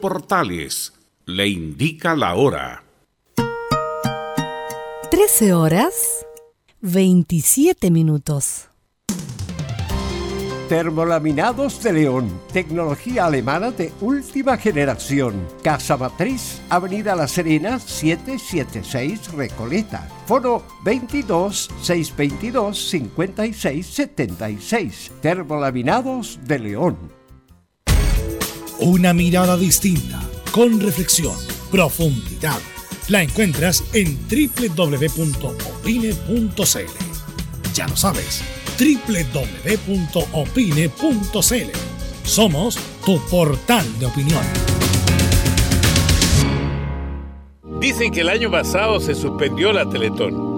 Portales le indica la hora. 13 horas 27 minutos. Termolaminados de León, tecnología alemana de última generación. Casa Matriz, Avenida La Serena, 776 Recoleta. Foro 22 622 5676. Termolaminados de León. Una mirada distinta, con reflexión, profundidad. La encuentras en www.opine.cl. Ya lo sabes www.opine.cl. Somos tu portal de opinión. Dicen que el año pasado se suspendió la Teletón,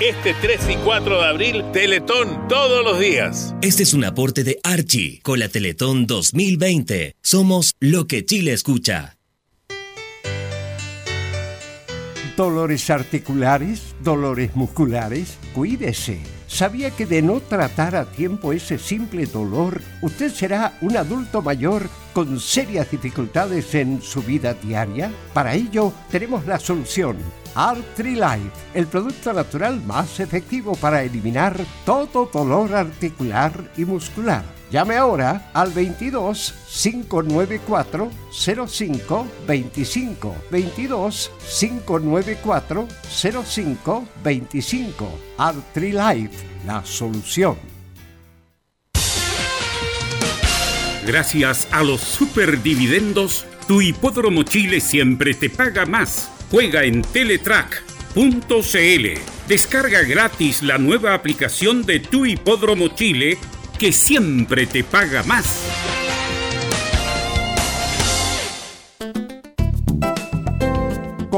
Este 3 y 4 de abril, Teletón todos los días. Este es un aporte de Archie con la Teletón 2020. Somos lo que Chile escucha. Dolores articulares, dolores musculares, cuídese ¿Sabía que de no tratar a tiempo ese simple dolor, usted será un adulto mayor con serias dificultades en su vida diaria? Para ello, tenemos la solución. Life, el producto natural más efectivo para eliminar todo dolor articular y muscular. Llame ahora al 22 594 05 25 22 594 05 25 Life, la solución. Gracias a los superdividendos, tu hipódromo Chile siempre te paga más. Juega en Teletrack.cl. Descarga gratis la nueva aplicación de Tu Hipódromo Chile que siempre te paga más.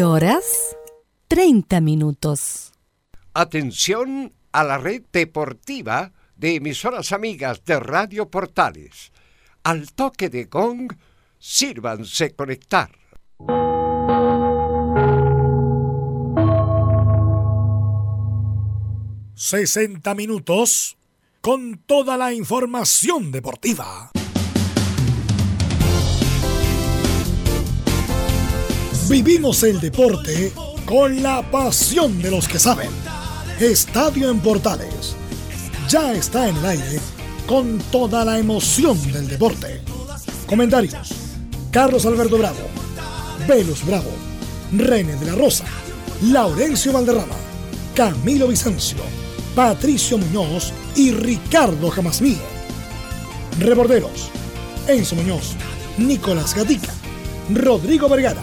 Horas 30 minutos. Atención a la red deportiva de emisoras amigas de Radio Portales. Al toque de gong, sírvanse conectar. ...60 minutos... ...con toda la información deportiva. Vivimos el deporte con la pasión de los que saben. Estadio en Portales. Ya está en el aire con toda la emoción del deporte. Comentarios. Carlos Alberto Bravo. Velus Bravo. René de la Rosa. Laurencio Valderrama. Camilo Vicencio. Patricio Muñoz y Ricardo Jamasmí. Reborderos. Enzo Muñoz. Nicolás Gatica. Rodrigo Vergara.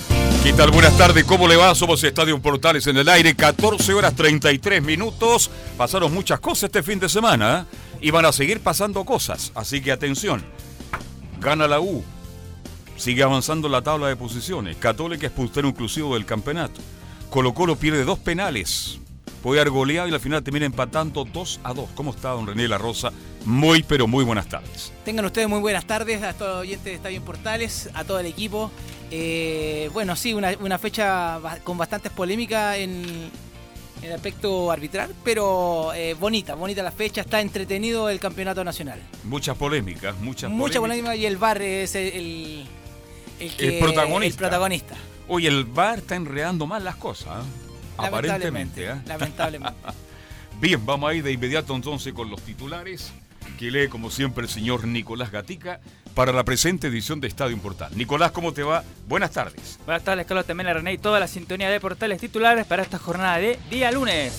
¿Qué tal? Buenas tardes, ¿cómo le va? Somos Estadio Portales en el aire, 14 horas 33 minutos. Pasaron muchas cosas este fin de semana ¿eh? y van a seguir pasando cosas, así que atención. Gana la U, sigue avanzando la tabla de posiciones. Católica es puntero inclusivo del campeonato. Colo Colo pierde dos penales. Puede haber goleado y al final termina empatando 2 a 2. ¿Cómo está don René La Rosa? Muy, pero muy buenas tardes. Tengan ustedes muy buenas tardes a todos los oyentes de Estadio Portales, a todo el equipo. Eh, bueno, sí, una, fecha con bastantes polémicas en, el aspecto arbitral, pero eh, bonita, bonita la fecha, está entretenido el campeonato nacional. Muchas polémicas, muchas Mucha polémica y el VAR es el, el, protagonista. el protagonista. Oye, el VAR está enredando mal las cosas, ¿eh? Aparentemente. Lamentablemente. Bien, vamos a ir de inmediato entonces con los titulares que lee como siempre el señor Nicolás Gatica para la presente edición de Estadio Portal. Nicolás, ¿cómo te va? Buenas tardes. Buenas tardes, Carlos Temela René y toda la sintonía de portales titulares para esta jornada de día lunes.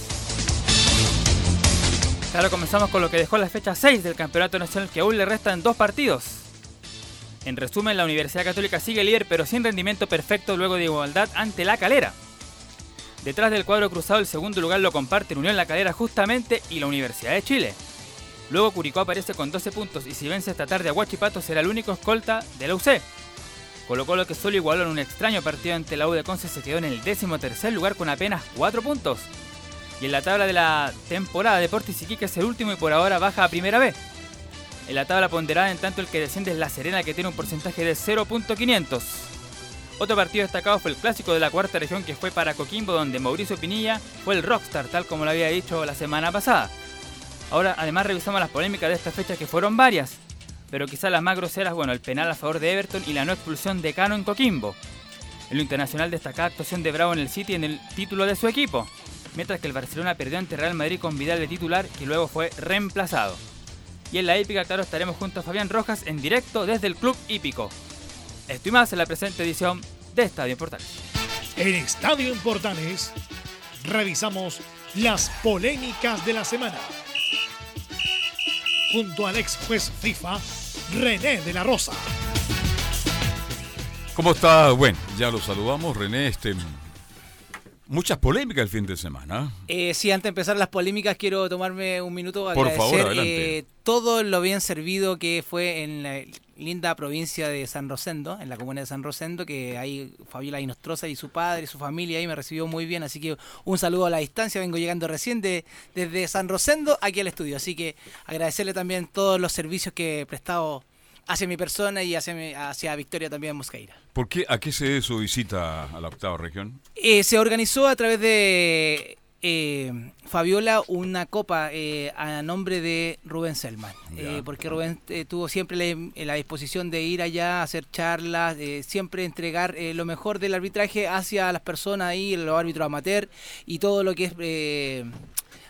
Claro, comenzamos con lo que dejó la fecha 6 del Campeonato Nacional que aún le restan dos partidos. En resumen, la Universidad Católica sigue líder pero sin rendimiento perfecto luego de igualdad ante la calera. Detrás del cuadro cruzado el segundo lugar lo comparten Unión La Calera justamente y la Universidad de Chile. Luego Curicó aparece con 12 puntos y si vence esta tarde a Huachipato será el único escolta de la UC. Colo Colo que solo igualó en un extraño partido ante la U de Conce se quedó en el décimo tercer lugar con apenas 4 puntos. Y en la tabla de la temporada Deportes Iquique es el último y por ahora baja a primera B. En la tabla ponderada en tanto el que desciende es La Serena que tiene un porcentaje de 0.500. Otro partido destacado fue el clásico de la cuarta región que fue para Coquimbo donde Mauricio Pinilla fue el rockstar tal como lo había dicho la semana pasada. Ahora, además, revisamos las polémicas de esta fecha que fueron varias, pero quizás las más groseras, bueno, el penal a favor de Everton y la no expulsión de Cano en Coquimbo. En lo internacional destacada actuación de Bravo en el City en el título de su equipo, mientras que el Barcelona perdió ante Real Madrid con Vidal de titular, que luego fue reemplazado. Y en la épica, claro, estaremos junto a Fabián Rojas en directo desde el Club Hípico. Esto y más en la presente edición de Estadio Portales. En Estadio Portales revisamos las polémicas de la semana junto al ex juez FIFA, René de la Rosa. ¿Cómo está? Bueno, ya lo saludamos, René. Este, muchas polémicas el fin de semana. Eh, sí, antes de empezar las polémicas, quiero tomarme un minuto para agradecer favor. Eh, todo lo bien servido que fue en la linda provincia de San Rosendo, en la comuna de San Rosendo, que ahí Fabiola Inostroza y su padre y su familia ahí me recibió muy bien, así que un saludo a la distancia, vengo llegando recién de, desde San Rosendo aquí al estudio, así que agradecerle también todos los servicios que he prestado hacia mi persona y hacia, hacia Victoria también Mosqueira. ¿Por qué, ¿A qué se debe su visita a la octava región? Eh, se organizó a través de eh, Fabiola una copa eh, a nombre de Rubén Selman, eh, porque Rubén eh, tuvo siempre la, disposición de ir allá a hacer charlas, siempre entregar lo mejor del arbitraje hacia las personas ahí, los árbitros amateur y todo lo que es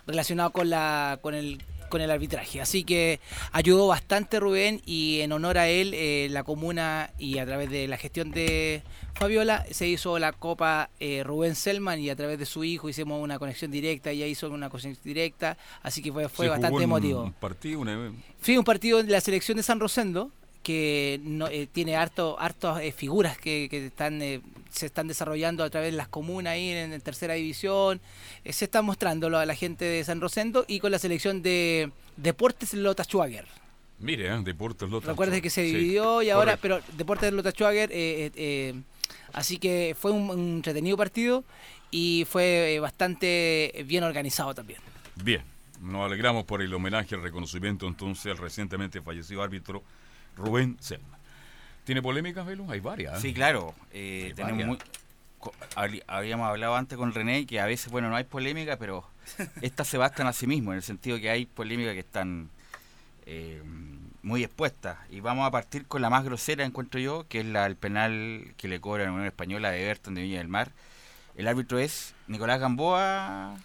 relacionado con la con el con el arbitraje. Así que ayudó bastante Rubén y en honor a él, eh, la comuna y a través de la gestión de Fabiola se hizo la Copa eh, Rubén Selman y a través de su hijo hicimos una conexión directa, ella hizo una conexión directa, así que fue, fue bastante emotivo. Un partido, una... Fue un partido de la selección de San Rosendo que no, eh, tiene harto, hartas figuras que, que están se están desarrollando a través de las comunas ahí en, tercera división. Eh, se está mostrándolo a la gente de San Rosendo y con la selección de Deportes Lota Schwager. Mire, ¿eh? Deportes Lota Recuerda que se dividió y ahora, pero Deportes Lota Schwager, eh, así que fue un, entretenido partido y fue bastante bien organizado también. Bien, nos alegramos por el homenaje, el reconocimiento entonces al recientemente fallecido árbitro Rubén Selma. ¿Tiene polémicas, Velo? Hay varias. ¿eh? Sí, claro. Eh, habíamos hablado antes con René que a veces, bueno, no hay polémica, pero estas se bastan a sí mismo, en el sentido que hay polémicas que están eh, muy expuestas. Y vamos a partir con la más grosera, encuentro yo, que es la, el penal que le cobra la Unión Española de Everton de Viña del Mar. El árbitro es Nicolás Gamboa.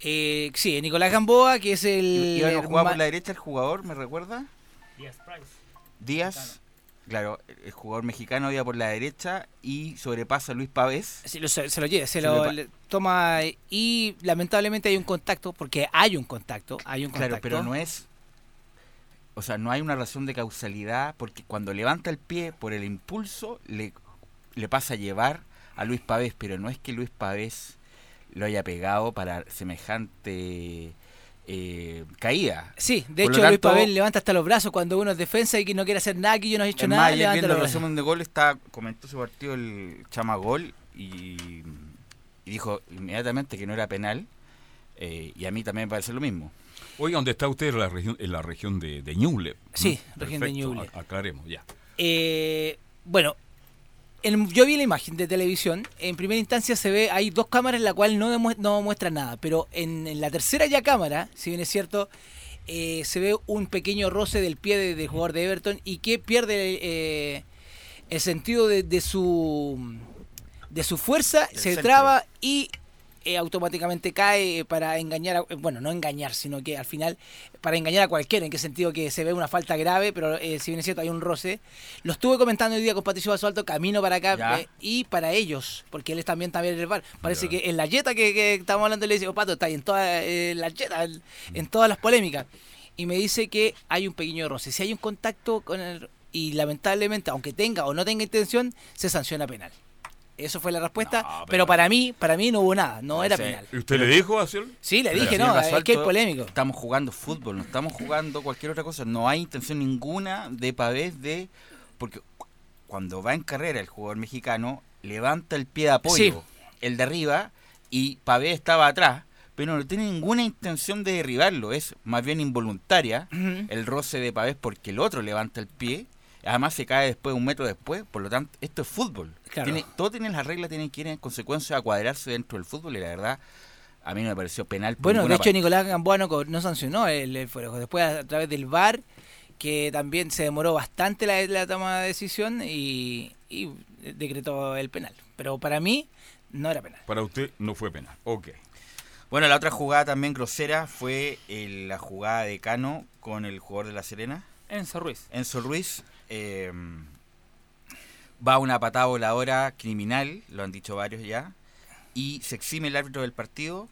Eh, sí, Nicolás Gamboa, que es el. ¿Iba a jugar por la derecha el jugador, me recuerda? Díaz Price. Díaz. Claro, el jugador mexicano iba por la derecha y sobrepasa a Luis Pavés. se, lo lleva, se, lo toma y lamentablemente hay un contacto, porque hay un contacto, hay un contacto. Claro, pero no es o sea, no hay una razón de causalidad porque cuando levanta el pie por el impulso le, le pasa a llevar a Luis Pavés, pero no es que Luis Pavés lo haya pegado para semejante eh, caída. Sí, de Por lo hecho Luis Pavel levanta hasta los brazos cuando uno es defensa y que no quiere hacer nada, que yo no he hecho nada. más, viendo el resumen de gol, está, comentó su partido el Chama Gol y, y dijo inmediatamente que no era penal. eh, y a mí también me parece lo mismo. Oiga, ¿dónde está usted? En la región, en la región de, de Ñuble. Sí, Mm, región de Ñuble. Aclaremos, ya. Eh, bueno, en- yo vi la imagen de televisión. En primera instancia se ve, hay dos cámaras en la cual no, no muestran nada. Pero en, en la tercera ya cámara, si bien es cierto, eh, se ve un pequeño roce del pie de- del jugador de Everton y que pierde eh, el sentido de, de su de su fuerza, se centro. traba y eh, automáticamente cae para engañar, a- bueno, no engañar, sino que al final para engañar a cualquiera, en qué sentido que se ve una falta grave, pero eh, si bien es cierto hay un roce. Lo estuve comentando hoy día con Patricio Basualto, camino para acá, eh, y para ellos, porque él también también en el bar. Parece Ya. que en la yeta que, que estamos hablando le dice, oh, Pato, está ahí en todas eh, las yetas, en todas las polémicas. Y me dice que hay un pequeño roce. Si hay un contacto con el... Y lamentablemente, aunque tenga o no tenga intención, se sanciona penal. Eso fue la respuesta, No, pero, pero- para mí, para mí no hubo nada, no era penal. ¿Y usted le dijo a Ciel? Sí, le Pero, dije, no, es que es polémico. Estamos jugando fútbol, no estamos jugando cualquier otra cosa. No hay intención ninguna de Pavés de. Porque cu- cuando va en carrera el jugador mexicano, levanta el pie de apoyo, Sí. el de arriba, y Pavés estaba atrás, pero no tiene ninguna intención de derribarlo. Es más bien involuntaria el roce de Pavés porque el otro levanta el pie. Además se cae después, un metro después. Por lo tanto, esto es fútbol. Claro. Tiene, todo tiene las reglas, tienen que ir en consecuencia a cuadrarse dentro del fútbol. Y la verdad, a mí no me pareció penal. por Bueno, de hecho parte. Nicolás Gamboa no sancionó el, el fuego. Después a, través del VAR, que también se demoró bastante la, la toma de decisión y, y decretó el penal. Pero para mí no era penal. Para usted no fue penal. Ok. Bueno, la otra jugada también grosera fue eh, la jugada de Cano con el jugador de La Serena, Enzo Ruiz. Enzo Ruiz. Eh, va una patada voladora criminal, lo han dicho varios ya, y se exime el árbitro del partido,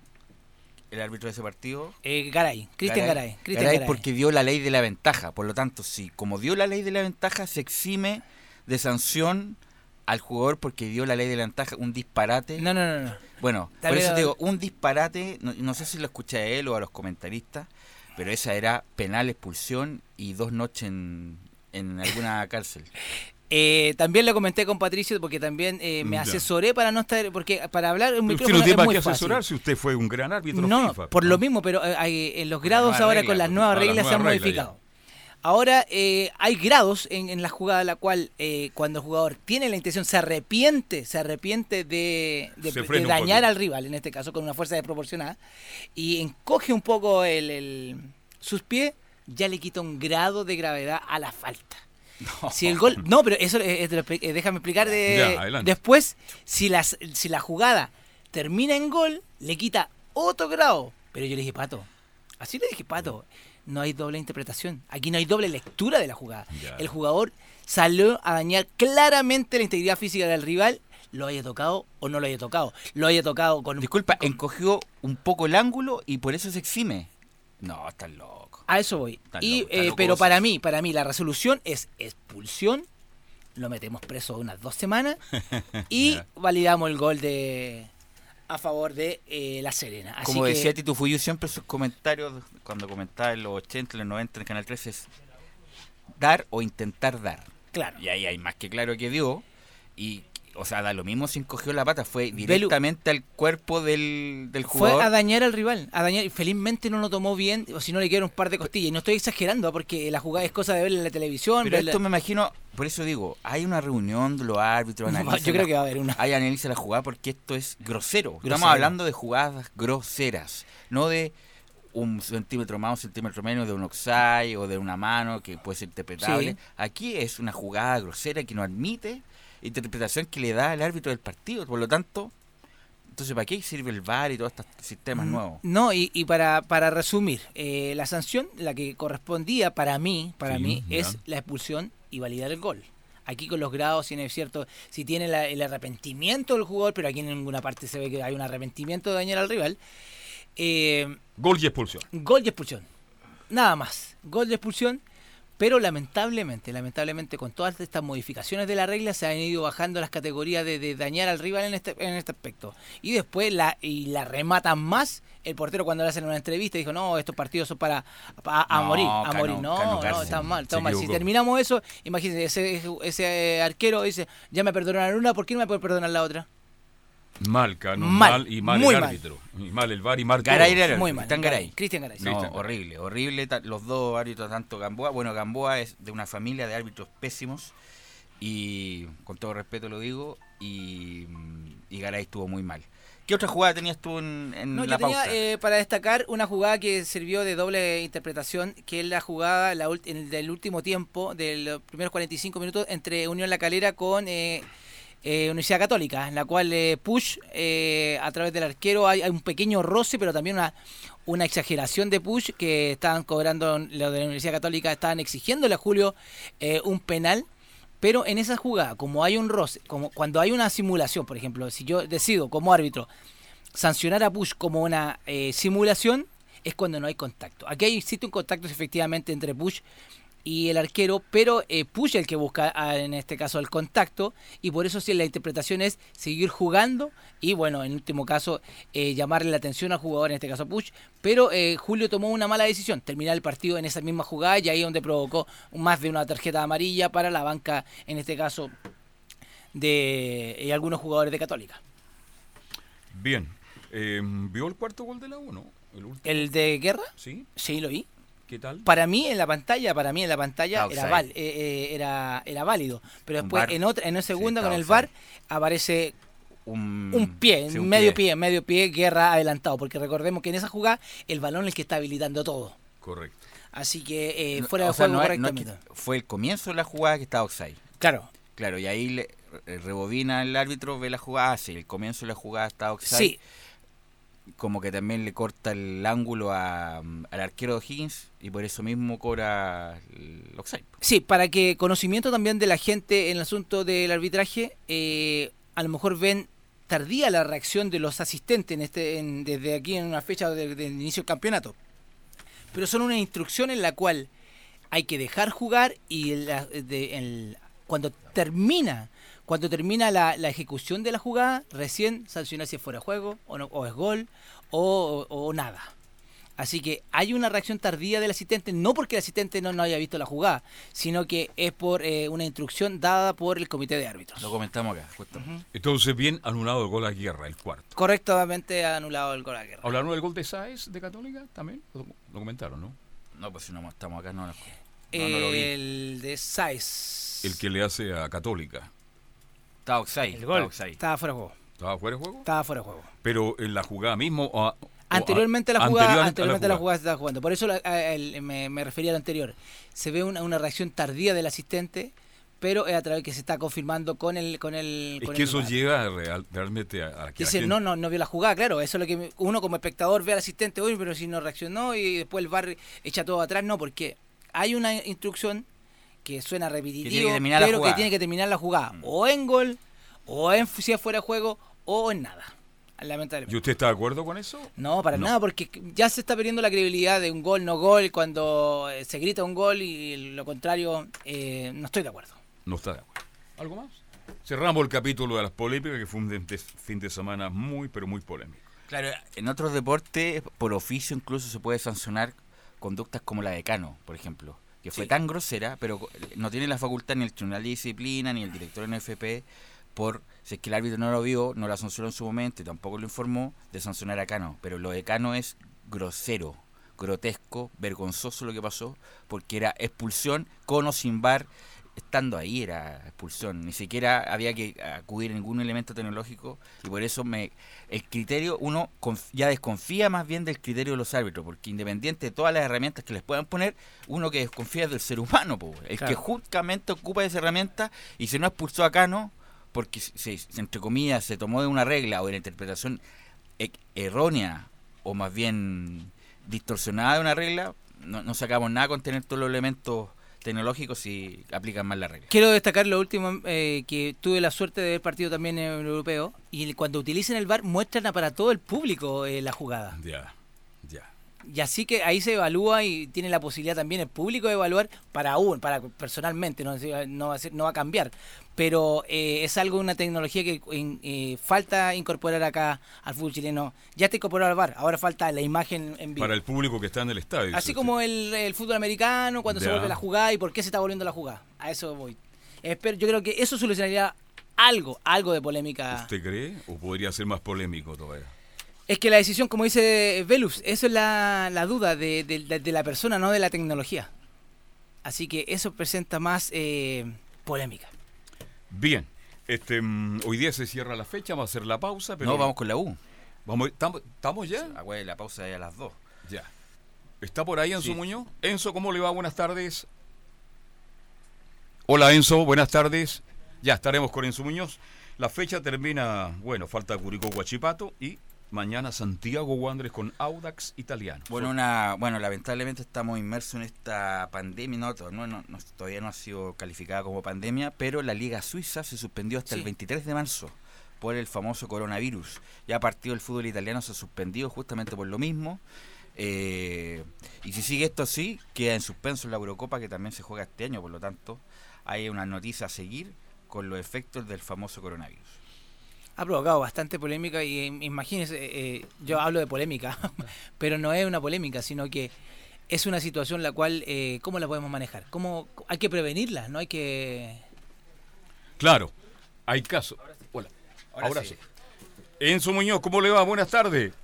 el árbitro de ese partido. Eh, Garay, Cristian Garay. Cristian Garay Garay. porque dio la ley de la ventaja, por lo tanto, si como dio la ley de la ventaja, se exime de sanción al jugador porque dio la ley de la ventaja, un disparate. No, no, no. no. Bueno, Tal por eso te digo, un disparate, no, no sé si lo escuché a él o a los comentaristas, pero esa era penal, expulsión y dos noches en, en alguna cárcel. Eh, también lo comenté con Patricio porque también eh, me Ya. asesoré para no estar. Porque para hablar un Usted micrófono no tiene es para muy fácil. asesorar si usted fue un gran árbitro No, FIFA. por lo mismo, pero eh, en los grados ahora con las pues. nuevas las reglas se han modificado. Ahora eh, hay grados en, en la jugada la cual eh, cuando el jugador tiene la intención, se arrepiente, se arrepiente de, de- Se de frena un dañar al rival, en este caso con una fuerza desproporcionada, y encoge un poco el, el- sus pies, ya le quita un grado de gravedad a la falta. Si el gol, no, pero eso eh, eh, déjame explicar de, Ya, después si las si la jugada termina en gol, le quita otro grado. Pero yo le dije, "Pato, así le dije, "Pato, no hay doble interpretación. Aquí no hay doble lectura de la jugada. Ya. El jugador salió a dañar claramente la integridad física del rival, lo haya tocado o no lo haya tocado. Lo haya tocado con Disculpa, con- encogió un poco el ángulo y por eso se exime. No, estás loco. A eso voy. Y, eh, pero para mí, para mí, la resolución es expulsión, lo metemos preso unas dos semanas y validamos el gol de a favor de eh, La Serena. Así Como que, decía Tito Fuyu siempre sus comentarios, cuando comentaba en los 80, en los 90 en Canal 13, es dar o intentar dar. claro. Y ahí hay más que claro que dio. Y, o sea, da lo mismo si encogió la pata, fue Belu- directamente al cuerpo del, del Fue jugador. a dañar al rival, a dañar, y felizmente no lo tomó bien, o si no le quedaron un par de costillas. Y no estoy exagerando, porque la jugada es cosa de verla en la televisión. Pero verla- esto me imagino, por eso digo, hay una reunión de los árbitros, analizan Yo creo la- que va a haber una. Hay analiza la jugada porque esto es grosero. Grosero. Estamos hablando de jugadas groseras, no de un centímetro más, un centímetro menos de un offside o de una mano que puede ser interpretable. Sí. Aquí es una jugada grosera que no admite interpretación que le da al árbitro del partido. Por lo tanto, entonces ¿para qué sirve el VAR y todos estos sistemas nuevos? No, y, y para, para resumir, eh, la sanción, la que correspondía para mí, para Sí, mí, es la expulsión y validar el gol. Aquí con los grados, si no es cierto, si tiene la- el arrepentimiento del jugador, pero aquí en ninguna parte se ve que hay un arrepentimiento de dañar al rival, eh, Gol y expulsión. gol y expulsión. Nada más. Gol y expulsión. Pero lamentablemente, lamentablemente con todas estas modificaciones de la regla se han ido bajando las categorías de, de dañar al rival en este, en este aspecto. Y después la, y la rematan más. El portero cuando le hacen una entrevista dijo, no, estos partidos son para a, a No, morir, a morir. No, no, está mal, está mal. Si terminamos eso, imagínense, ese, ese eh, arquero dice, ya me perdonaron una, ¿por qué no me puede perdonar la otra? Mal, Cano, Mal, mal, y mal muy el mal. árbitro. Y mal el VAR y mal. Garay era el Muy mal. Cristian Garay. Cristian Garay. No, horrible, horrible. Los dos árbitros, tanto Gamboa. Bueno, Gamboa es de una familia de árbitros pésimos. Y con todo respeto lo digo. Y, y Garay estuvo muy mal. ¿Qué otra jugada tenías tú en, en No, la yo tenía pauta? eh, para destacar una jugada que sirvió de doble interpretación, que es la jugada la en el del último tiempo, de los primeros 45 minutos, entre Unión La Calera con eh, eh, Universidad Católica, en la cual eh, Push, eh, a través del arquero, hay, un pequeño roce, pero también una, una exageración de Push, que estaban cobrando, lo de la Universidad Católica, estaban exigiéndole a Julio eh, un penal. Pero en esa jugada, como hay un roce, como cuando hay una simulación, por ejemplo, si yo decido como árbitro sancionar a Push como una eh, simulación, es cuando no hay contacto. Aquí existe un contacto efectivamente entre Push y el arquero, pero eh, Push el que busca en este caso el contacto y por eso sí la interpretación es seguir jugando y bueno, en último caso eh, llamarle la atención al jugador, en este caso Push, pero eh, Julio tomó una mala decisión, terminar el partido en esa misma jugada y ahí donde provocó más de una tarjeta amarilla para la banca, en este caso de algunos jugadores de Católica. Bien. Eh, ¿Vio el cuarto gol de la 1? ¿El? ¿El de Guerra? ¿Sí? Sí, lo vi. ¿Qué tal? Para mí en la pantalla, para mí en la pantalla era, val- eh, eh, era, era válido. Pero después en otra, en una segunda con el. VAR aparece un, un pie, sí, un medio pie. medio pie, guerra adelantado. Porque recordemos que en esa jugada el balón es el que está habilitando todo. Correcto. Así que eh, No, fuera de sea, juego no es- no es que- correctamente. fue el comienzo de la jugada que estaba offside. Claro. Claro, y ahí le, eh, rebobina el árbitro, ve la jugada, ah, sí, el comienzo de la jugada está offside. Sí, Como que también le corta el ángulo a, mm, al arquero de Higgins y por eso mismo cobra el offside. sí, para que conocimiento también de la gente en el asunto del arbitraje, eh, a lo mejor ven tardía la reacción de los asistentes en este, desde aquí en una fecha del del inicio del campeonato. pero son una instrucción en la cual hay que dejar jugar y de- cuando termina cuando termina la, la ejecución de la jugada recién sancionar si es fuera de juego o, no, o es gol o, o- o nada así que hay una reacción tardía del asistente no porque el asistente no, no haya visto la jugada sino que es por eh, una instrucción dada por el comité de árbitros Lo comentamos acá, justo. Entonces, bien anulado el gol a Guerra, el cuarto. correctamente ha anulado el gol a guerra ¿Hablaron del gol de Sáez de Católica también? Lo, lo comentaron, ¿no? No, pues si no estamos acá, no, no, no lo vi. el de Saiz El que le hace a Católica. Estaba offside. El gol. estaba fuera de juego ¿Estaba fuera de juego? estaba fuera de juego Pero en la jugada mismo. o a- o a- Anteriormente la jugada, anterior a anteriormente la jugada se estaba jugando. Por eso la- a- el- me, me refería al anterior. Se ve una, una reacción tardía del asistente, pero es a través que se está confirmando con el con el Es con que el eso VAR. llega real- realmente a, a que Dice, no, no, no vio la jugada, claro. Eso es lo que uno como espectador ve al asistente, uy, pero si no reaccionó y después el VAR echa todo atrás, no, porque hay una instrucción que suena repetitivo, la pero que tiene que terminar la jugada. O en gol, o en si es fuera de juego, o en nada. Lamentablemente. ¿Y usted está de acuerdo con eso? No, para No. nada, porque ya se está perdiendo la credibilidad de un gol, no gol, cuando eh, se grita un gol y lo contrario, eh, no estoy de acuerdo. No está de acuerdo. ¿Algo más? Cerramos el capítulo de las polémicas, que fue un fin de semana muy, pero muy polémico. Claro, en otros deportes, por oficio incluso se puede sancionar conductas como la de Cano, por ejemplo, que fue Sí. tan grosera, pero no tiene la facultad ni el Tribunal de Disciplina ni el director en FP por, si es que el árbitro no lo vio, no la sancionó en su momento y tampoco lo informó, de sancionar a Cano. Pero lo de Cano es grosero, grotesco, vergonzoso lo que pasó, porque era expulsión con o sin bar, estando ahí era expulsión, ni siquiera había que acudir a ningún elemento tecnológico y por eso me el criterio uno ya desconfía más bien del criterio de los árbitros, porque independiente de todas las herramientas que les puedan poner, uno que desconfía es del ser humano, po, el Claro. que justamente ocupa esa herramienta y si no expulsó a Cano, porque se, se- entre comillas se tomó de una regla o de la interpretación e- errónea o más bien distorsionada de una regla, no, no sacamos nada con tener todos los elementos tecnológicos si aplican mal la regla. Quiero destacar lo último, eh, que tuve la suerte de ver partido también en el europeo, y cuando utilicen el VAR muestran a para todo el público eh, la jugada. Ya, ya. Y así que ahí se evalúa y tiene la posibilidad también el público de evaluar para uno, para personalmente, no, no, va, a no va a cambiar. Pero eh, es algo, una tecnología que eh, falta incorporar acá al fútbol chileno. Ya está incorporado al bar, ahora falta la imagen en vivo. Para el público que está en el estadio. Así como el, fútbol americano, cuando se vuelve la jugada y por qué se está volviendo la jugada. A eso voy. Espero, yo creo que eso solucionaría algo, algo de polémica. ¿Usted cree? ¿O podría ser más polémico todavía? Es que la decisión, como dice Velus, eso es la, duda de, la persona, no de la tecnología. Así que eso presenta más eh, polémica. Bien, este, mm, hoy día se cierra la fecha, vamos a hacer la pausa. Pero no, vamos con la U. Vamos, ¿Estamos ya? Ah, la pausa es a las 2. Ya. ¿Está por ahí Enzo Muñoz? Enzo, ¿cómo le va? Buenas tardes. Hola Enzo, buenas tardes. Ya estaremos con Enzo Muñoz. La fecha termina, bueno, falta Curicó Guachipato y Mañana Santiago Wanderers con Audax Italiano. Bueno, una, bueno, lamentablemente estamos inmersos en esta pandemia, no, todavía no ha sido calificada como pandemia, pero la Liga Suiza se suspendió hasta el 23 de marzo por el famoso coronavirus. Ya a partir del fútbol italiano se ha suspendido justamente por lo mismo. Eh, y si sigue esto así, queda en suspenso la Eurocopa que también se juega este año, por lo tanto hay una noticia a seguir con los efectos del famoso coronavirus ha provocado bastante polémica y eh, imagínense, eh, eh, yo hablo de polémica, pero no es una polémica, sino que es una situación la cual, ¿cómo la podemos manejar? ¿Cómo, hay que prevenirla, no hay que... Claro, hay casos. Hola, ahora, sí. Enzo Muñoz, ¿cómo le va? Buenas tardes.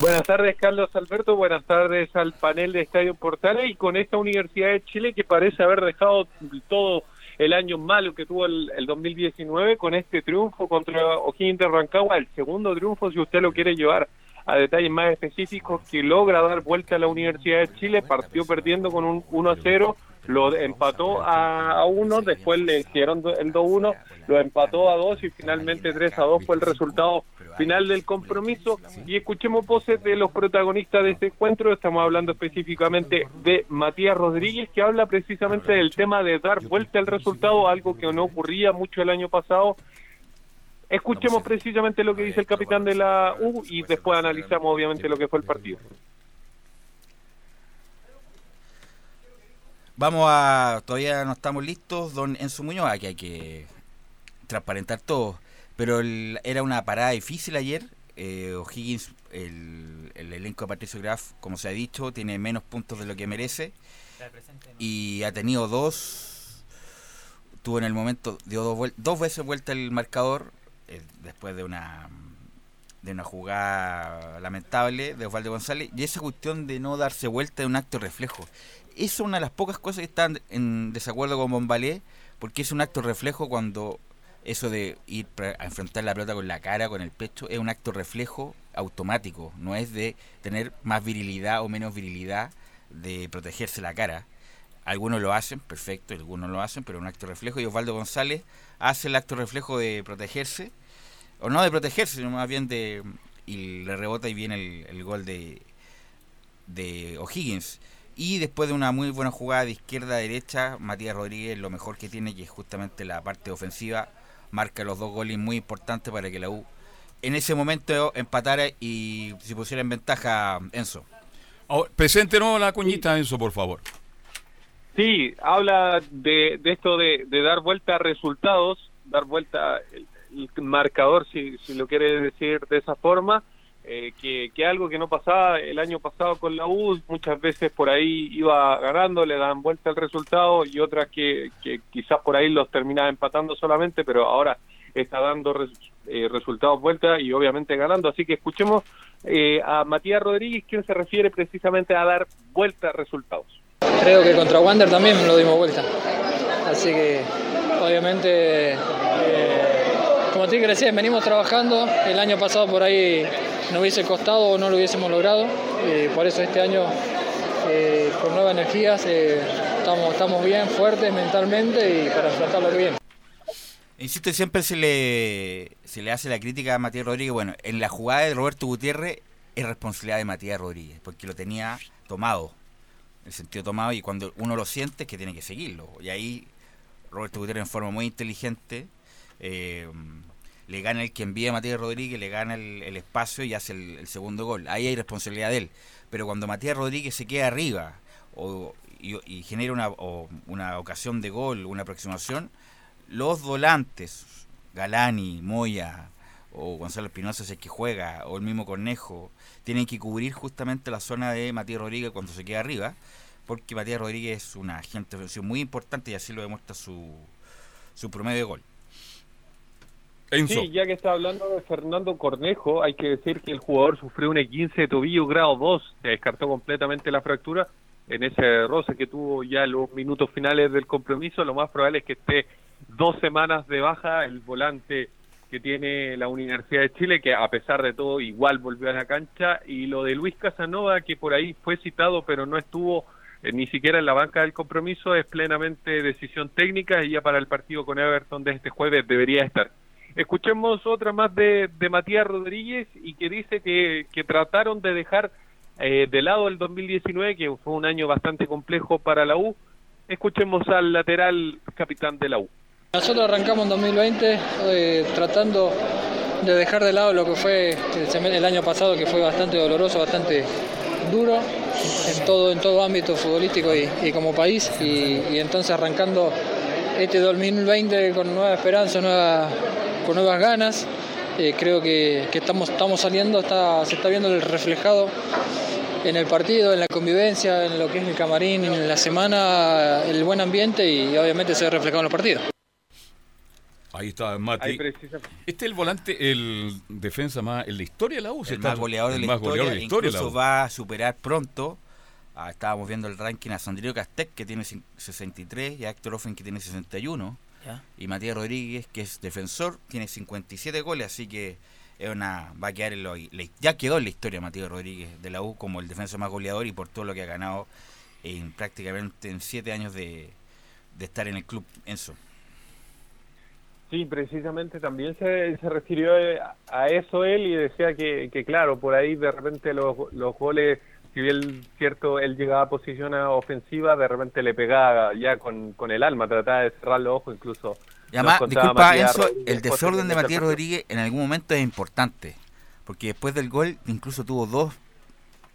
Buenas tardes, Carlos Alberto. Buenas tardes al panel de Estadio Portales y con esta Universidad de Chile que parece haber dejado todo el año malo que tuvo el, 2019 con este triunfo contra O'Higgins de Rancagua, el segundo triunfo si usted lo quiere llevar a detalles más específicos que logra dar vuelta a la Universidad de Chile, partió perdiendo con un 1 a 0 lo empató a 1, después le hicieron el 2-1, lo empató a 2 y finalmente 3 a 2 fue el resultado final del compromiso. Y escuchemos voces de los protagonistas de este encuentro, estamos hablando específicamente de Matías Rodríguez, que habla precisamente del tema de dar vuelta al resultado, algo que no ocurría mucho el año pasado. Escuchemos precisamente lo que dice el capitán de la U y después analizamos obviamente lo que fue el partido. Vamos a. Todavía no estamos listos, don Enzo Muñoz. Aquí hay que transparentar todo. Pero era una parada difícil ayer. Eh, O'Higgins, el, elenco de Patricio Graf, como se ha dicho, tiene menos puntos de lo que merece. Y ha tenido dos. Tuvo en el momento, dio dos, dos veces vuelta el marcador. Eh, después de una de una jugada lamentable de Osvaldo González. Y esa cuestión de no darse vuelta es un acto reflejo es una de las pocas cosas que están en desacuerdo con Bombalé, porque es un acto reflejo cuando eso de ir a enfrentar la pelota con la cara, con el pecho, es un acto reflejo automático, no es de tener más virilidad o menos virilidad de protegerse la cara. Algunos lo hacen, perfecto, algunos lo hacen, pero un acto reflejo. Y Osvaldo González hace el acto reflejo de protegerse, o no de protegerse, sino más bien de. y le rebota y viene el, el gol de, de O'Higgins. Y después de una muy buena jugada de izquierda a derecha, Matías Rodríguez lo mejor que tiene, que es justamente la parte ofensiva, marca los dos goles muy importantes para que la U en ese momento empatara y se pusiera en ventaja Enzo. presente nuevo la cuñita, Enzo, por favor. Sí, habla de, esto de, dar vuelta a resultados, dar vuelta el, marcador, si, si lo quiere decir de esa forma, eh, que, que, algo que no pasaba el año pasado con la U, muchas veces por ahí iba ganando, le dan vuelta al resultado y otras que, que quizás por ahí los terminaba empatando solamente, pero ahora está dando eh, resultados vuelta y obviamente ganando. Así que escuchemos eh, a Matías Rodríguez, quien se refiere precisamente a dar vuelta resultados. Creo que contra Wander también lo dimos vuelta. Así que obviamente, como te dije venimos trabajando. El año pasado por ahí no hubiese costado o no lo hubiésemos logrado. Y por eso este año, eh, con nuevas energías, eh, estamos, bien, fuertes mentalmente y para afrontar lo que. Insisto, siempre se le, se le hace la crítica a Matías Rodríguez. Bueno, en la jugada de Roberto Gutiérrez es responsabilidad de Matías Rodríguez, porque lo tenía tomado, el sentido tomado, y cuando uno lo siente es que tiene que seguirlo. Y ahí Roberto Gutiérrez en forma muy inteligente eh, le gana el que envía a Matías Rodríguez, le gana el, espacio y hace el, segundo gol. Ahí hay responsabilidad de él. Pero cuando Matías Rodríguez se queda arriba o, y, genera una, una ocasión de gol, una aproximación, los volantes, Galani, Moya o Gonzalo Espinosa si es que juega, o el mismo Cornejo, tienen que cubrir justamente la zona de Matías Rodríguez cuando se queda arriba, porque Matías Rodríguez es un agente muy importante y así lo demuestra su, su promedio de gol. Sí, ya que está hablando de Fernando Cornejo, hay que decir que el jugador sufrió un E15 de tobillo grado 2, se descartó completamente la fractura en ese roce que tuvo ya los minutos finales del compromiso. Lo más probable es que esté dos semanas de baja el volante que tiene la Universidad de Chile, que a pesar de todo igual volvió a la cancha, y lo de Luis Casanova, que por ahí fue citado pero no estuvo eh, ni siquiera en la banca del compromiso, es plenamente decisión técnica y ya para el partido con Everton de este jueves debería estar. Escuchemos otra más de, Matías Rodríguez y que dice que, trataron de dejar eh, de lado el 2019, que fue un año bastante complejo para la U. Escuchemos al lateral capitán de la U. Nosotros arrancamos en 2020 eh, tratando de dejar de lado lo que fue el, año pasado, que fue bastante doloroso, bastante duro en todo, en todo ámbito futbolístico y, como país. Y, entonces arrancando este 2020 con nueva esperanza, nueva con nuevas ganas. Eh, creo que, estamos, estamos saliendo, está, se está viendo el reflejado en el partido, en la convivencia, en lo que es el camarín, en la semana, el buen ambiente y obviamente se ve reflejado en los partidos. Ahí está Mati. Este es el volante, el defensa más en la historia de la U. El más goleador, de, la historia, Incluso va a superar pronto. Ah, estábamos viendo el ranking a Sandrio Castec, que tiene 63, y a Héctor Offen, que tiene 61. Y Matías Rodríguez, que es defensor, tiene 57 goles, así que es una va a quedar en lo, ya quedó en la historia Matías Rodríguez de la U como el defensor más goleador y por todo lo que ha ganado en prácticamente en siete años de, estar en el club Enzo. Sí, precisamente también se, se refirió a eso él y decía que, que claro, por ahí de repente los, los goles si bien cierto él llegaba a posición ofensiva, de repente le pegaba ya con, con el alma, trataba de cerrar los ojos incluso. Y además, disculpa Enzo, el desorden de Matías Rodríguez en algún momento es importante, porque después del gol incluso tuvo dos,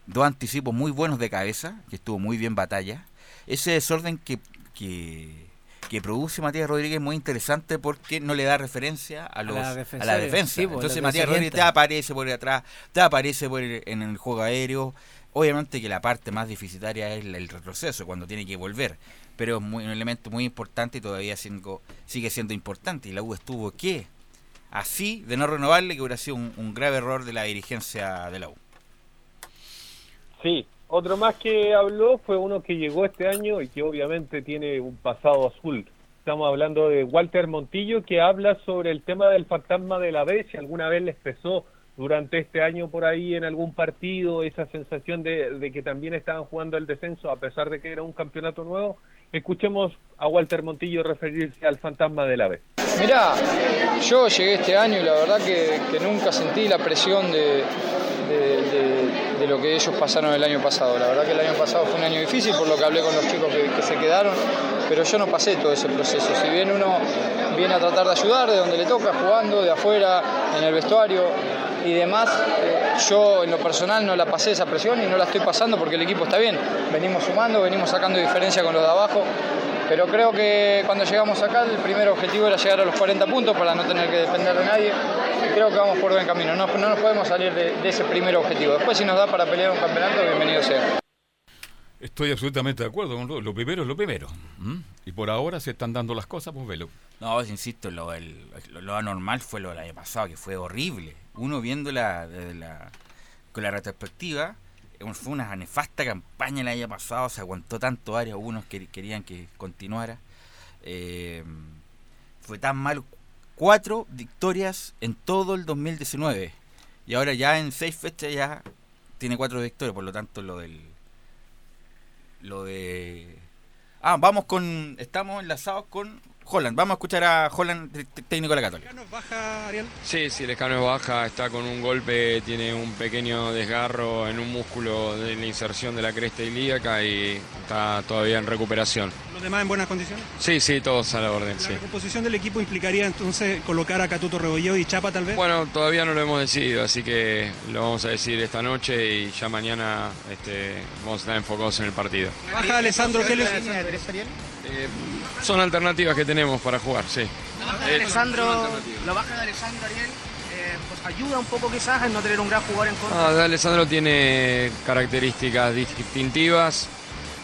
dos anticipos muy buenos de cabeza, que estuvo muy bien batalla. Ese desorden que, que, que produce Matías Rodríguez es muy interesante porque no le da referencia a, los, a la, defensa. Pues, Entonces Matías Rodríguez te aparece por atrás, te aparece por en el juego aéreo, Obviamente que la parte más deficitaria es el retroceso, cuando tiene que volver, pero es un elemento muy importante y todavía sigue siendo importante. Y la U estuvo que así de no renovarle, que hubiera sido un, grave error de la dirigencia de la U. Sí, otro más que habló fue uno que llegó este año y que obviamente tiene un pasado azul. Estamos hablando de Walter Montillo, que habla sobre el tema del fantasma de la B, si alguna vez les pesó durante este año por ahí en algún partido, esa sensación de, que también estaban jugando el descenso a pesar de que era un campeonato nuevo. Escuchemos a Walter Montillo referirse al fantasma de la B. Mirá, yo llegué este año y la verdad que, nunca sentí la presión de, de, lo que ellos pasaron el año pasado. La verdad que el año pasado fue un año difícil por lo que hablé con los chicos que, se quedaron, pero yo no pasé todo ese proceso. Si bien uno viene a tratar de ayudar de donde le toca, jugando, de afuera, en el vestuario, y demás, eh, yo en lo personal no la pasé esa presión y no la estoy pasando porque el equipo está bien. Venimos sumando, venimos sacando diferencia con los de abajo, pero creo que cuando llegamos acá el primer objetivo era llegar a los 40 puntos para no tener que depender de nadie creo que vamos por buen camino. No, no nos podemos salir de, ese primer objetivo. Después si nos da para pelear un campeonato, bienvenido sea. Estoy absolutamente de acuerdo con Lo primero es lo primero. Y por ahora se están dando las cosas, pues velo. No, insisto, lo, lo, anormal fue lo del año pasado, que fue horrible. Uno viendo la, con la retrospectiva, eh, fue una nefasta campaña el año pasado, se aguantó tanto área, unos que querían que continuara. Eh, fue tan mal, cuatro victorias en todo el 2019. Y ahora ya en seis fechas ya tiene cuatro victorias, por lo tanto lo del... Lo de... Ah, vamos con... Estamos enlazados con Holland. Vamos a escuchar a Holland, técnico de la Católica. baja, Ariel? Sí, sí, Lescano es baja, está con un golpe, tiene un pequeño desgarro en un músculo de la inserción de la cresta ilíaca y está todavía en recuperación. ¿Los demás en buenas condiciones? Sí, sí, todos a la orden, sí. La composición del equipo implicaría entonces colocar a Catuto Rebolledo y Chapa tal vez. Bueno, todavía no lo hemos decidido, así que lo vamos a decidir esta noche y ya mañana este, vamos a estar enfocados en el partido. Baja Alessandro Keller. Eh, son alternativas que tenemos para jugar, sí. Eh, Alessandro, lo baja de Alessandro Ariel, eh, pues ayuda un poco quizás en no tener un gran jugador en contra. Ah, de Alessandro tiene características distintivas,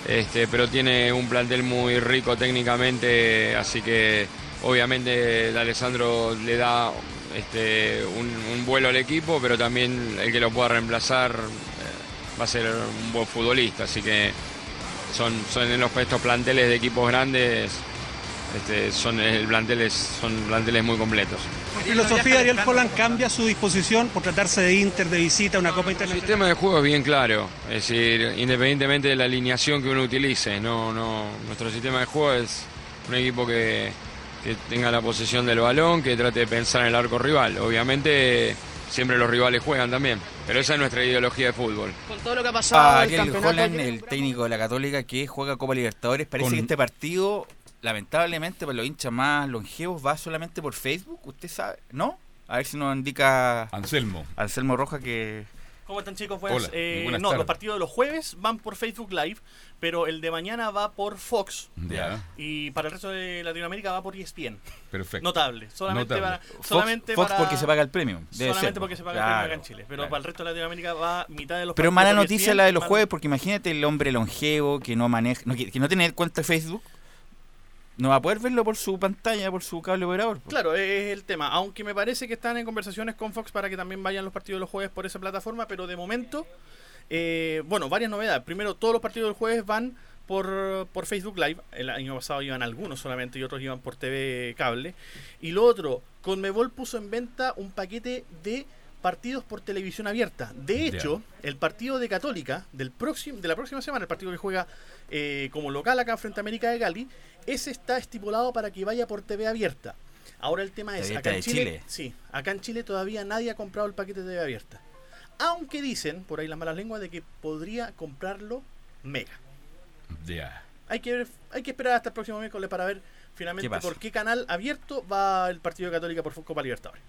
este, pero tiene un plantel muy rico técnicamente, así que obviamente de Alessandro le da este, un, un vuelo al equipo, pero también el que lo pueda reemplazar eh, va a ser un buen futbolista, así que son, son en los estos planteles de equipos grandes, este, son el planteles, son planteles muy completos. Por filosofía, Ariel Holland cambia su disposición por tratarse de Inter, de visita, una Copa El Internacional. sistema de juego es bien claro, es decir, independientemente de la alineación que uno utilice, no, no, nuestro sistema de juego es un equipo que, que tenga la posesión del balón, que trate de pensar en el arco rival. Obviamente siempre los rivales juegan también, pero esa es nuestra ideología de fútbol. Con todo lo que ha pasado A el Ariel campeonato. Holland, el técnico de la Católica que juega Copa Libertadores. Parece Con- que este partido, lamentablemente, para los hinchas más longevos, va solamente por Facebook. ¿Usted sabe? ¿No? A ver si nos indica Anselmo. Anselmo Roja que... ¿Cómo están chicos? Buenas, Hola, eh, buenas no, tardes. los partidos de los jueves van por Facebook Live, pero el de mañana va por Fox. Ya. Y para el resto de Latinoamérica va por E ESPN. Perfecto. Notable. Solamente, Notable. para- Fox, solamente Fox para- porque se paga el premium. Debe solamente ser, porque se paga claro, el premio acá en Chile. Pero claro. para el resto de Latinoamérica va mitad de los Pero mala noticia ESPN, la de los jueves, porque imagínate el hombre longevo que no maneja, no, que, que no tiene cuenta de Facebook, no va a poder verlo por su pantalla, por su cable operador. Claro, es el tema. Aunque me parece que están en conversaciones con Fox para que también vayan los partidos los jueves por esa plataforma, pero de momento, eh, bueno, varias novedades. Primero, todos los partidos del jueves van por, por Facebook Live. El año pasado iban algunos solamente y otros iban por TV cable. Y lo otro, Conmebol puso en venta un paquete de partidos por televisión abierta. De hecho, el partido de Católica del próximo, de la próxima semana, el partido que juega eh, como local acá frente a América de Cali, ese está estipulado para que vaya por TV abierta. Ahora el tema es, acá en Chile, Chile. sí, acá en Chile todavía nadie ha comprado el paquete de TV abierta. Aunque dicen, por ahí las malas lenguas, de que podría comprarlo Mega. Ya. Hay que ver, hay que esperar hasta el próximo miércoles para ver ¿Qué finalmente por qué canal abierto va el partido de Católica por Copa Libertadores.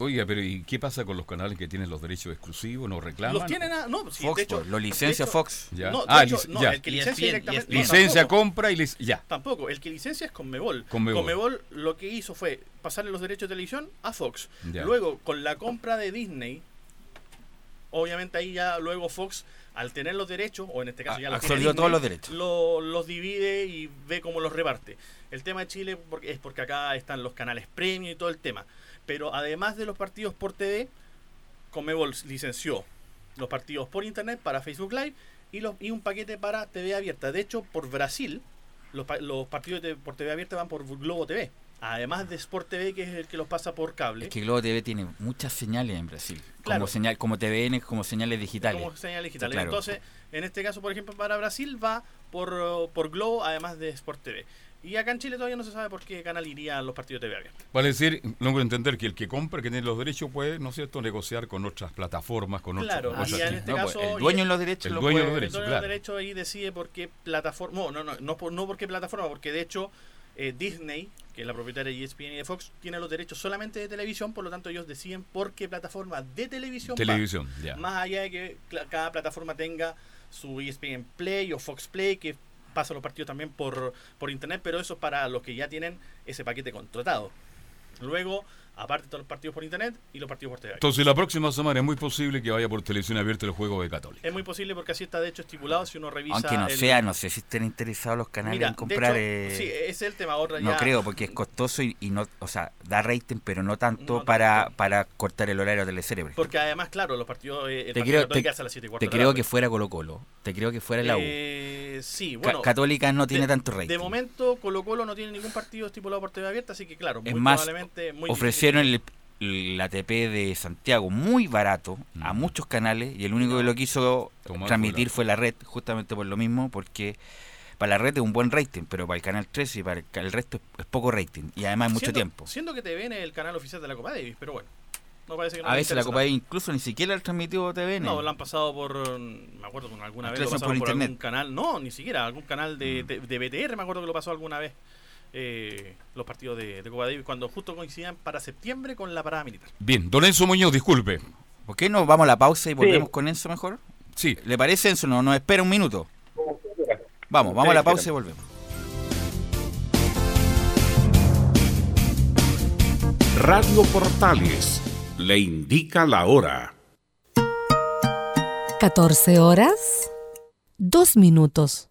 Oiga, pero ¿y qué pasa con los canales que tienen los derechos exclusivos? ¿No reclaman? Los tienen a, no, sí, Fox, de hecho, pues, lo licencia de hecho- Fox. Ya. No, de ah, hecho, no, ya. el que licencia directamente. Licencia, compra y lic- ya. Tampoco, el que licencia es Conmebol. Conmebol. Conmebol lo que hizo fue pasarle los derechos de televisión a Fox. Ya. Luego, con la compra de Disney, obviamente ahí ya luego Fox, al tener los derechos, o en este caso A- ya los tiene absorbió Disney, todos los derechos. lo- los divide y ve cómo los reparte. El tema de Chile porque, es porque acá están los canales premium y todo el tema. Pero además de los partidos por TV, Conmebol licenció los partidos por internet para Facebook Live y, los, y un paquete para TV abierta. De hecho, por Brasil, los, los partidos de- por TV abierta van por Globo TV. Además de Sport TV, que es el que los pasa por cable. Es que Globo TV tiene muchas señales en Brasil. Claro. Como señal, como TVN, como señales digitales. como señal digital. Claro. Entonces, en este caso, por ejemplo, para Brasil va por, por Globo, además de Sport TV. Y acá en Chile todavía no se sabe por qué canal iría a los partidos de TV abierta. Vale decir, logro entender que el que compra, que tiene los derechos, puede, ¿no es cierto?, negociar con otras plataformas, con Claro, otros. y otras- en este No, pues, caso. el dueño en los derechos El lo dueño de los El derechos, dueño de los claro. derechos ahí decide por qué plataforma. No, no, no, no por, no por qué plataforma, porque de hecho eh, Disney, que es la propietaria de ESPN y de Fox, tiene los derechos solamente de televisión, por lo tanto ellos deciden por qué plataforma de televisión. va. Televisión, ya. Más allá de que cada plataforma tenga su ESPN Play o Fox Play, que pasa los partidos también por, por internet, pero eso es para los que ya tienen ese paquete contratado. Luego, aparte todos los partidos por internet y los partidos por TV. Entonces, la próxima semana es muy posible que vaya por televisión abierta el juego de Católica. Es muy posible porque así está de hecho estipulado si uno revisa. Aunque no el- sea, no sé si estén interesados los canales Mira, en de comprar. hecho, eh, sí, ese es el tema. No ya- creo, porque es costoso y, y no, o sea, da rating, pero no tanto No para, para cortar el horario de Telecerebro. Porque además, claro, los partidos. eh, el Te partido creo, Católica te, es a las 7 y cuarto te creo que fuera Colo Colo. Te creo que fuera la U. Eh, sí, Ca- bueno. Católica no tiene tanto rating. De momento, Colo Colo no tiene ningún partido estipulado por TV abierta, así que claro, Es muy más, probablemente. Muy ofrecieron el, el ATP de Santiago muy barato a muchos canales y el único que lo quiso Tomás transmitir fue la red, justamente por lo mismo, porque para la red es un buen rating, pero para el canal 13 y para el, resto es, poco rating y además mucho tiempo. Siendo que TVN es el canal oficial de la Copa Davis, pero bueno. No parece que no a veces la Copa Davis incluso ni siquiera el transmitido TVN. No, lo han pasado por. Me acuerdo con alguna vez lo pasaron por, por algún canal. No, ni siquiera. Algún canal de, mm. de, BTR, me acuerdo que lo pasó alguna vez. Eh, los partidos de, de Copa Davis cuando justo coincidían para septiembre con la parada militar. Bien, don Enzo Muñoz, disculpe. ¿Por qué no vamos a la pausa y volvemos con Enzo mejor? Sí. ¿Le parece Enzo? No, nos espera un minuto. Vamos, vamos a la pausa y volvemos. Radio Portales le indica la hora. 14 horas, 2 minutos.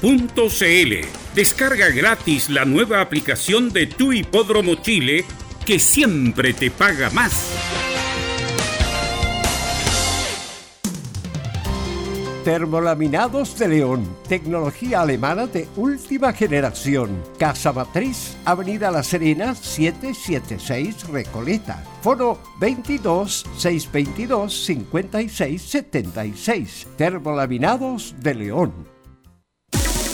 Teletrack.cl Descarga gratis la nueva aplicación de Tu Hipódromo Chile que siempre te paga más. Termolaminados de León, tecnología alemana de última generación. Casa Matriz, Avenida La Serena, 776 Recoleta. Foro 22 622 56 76. Termolaminados de León.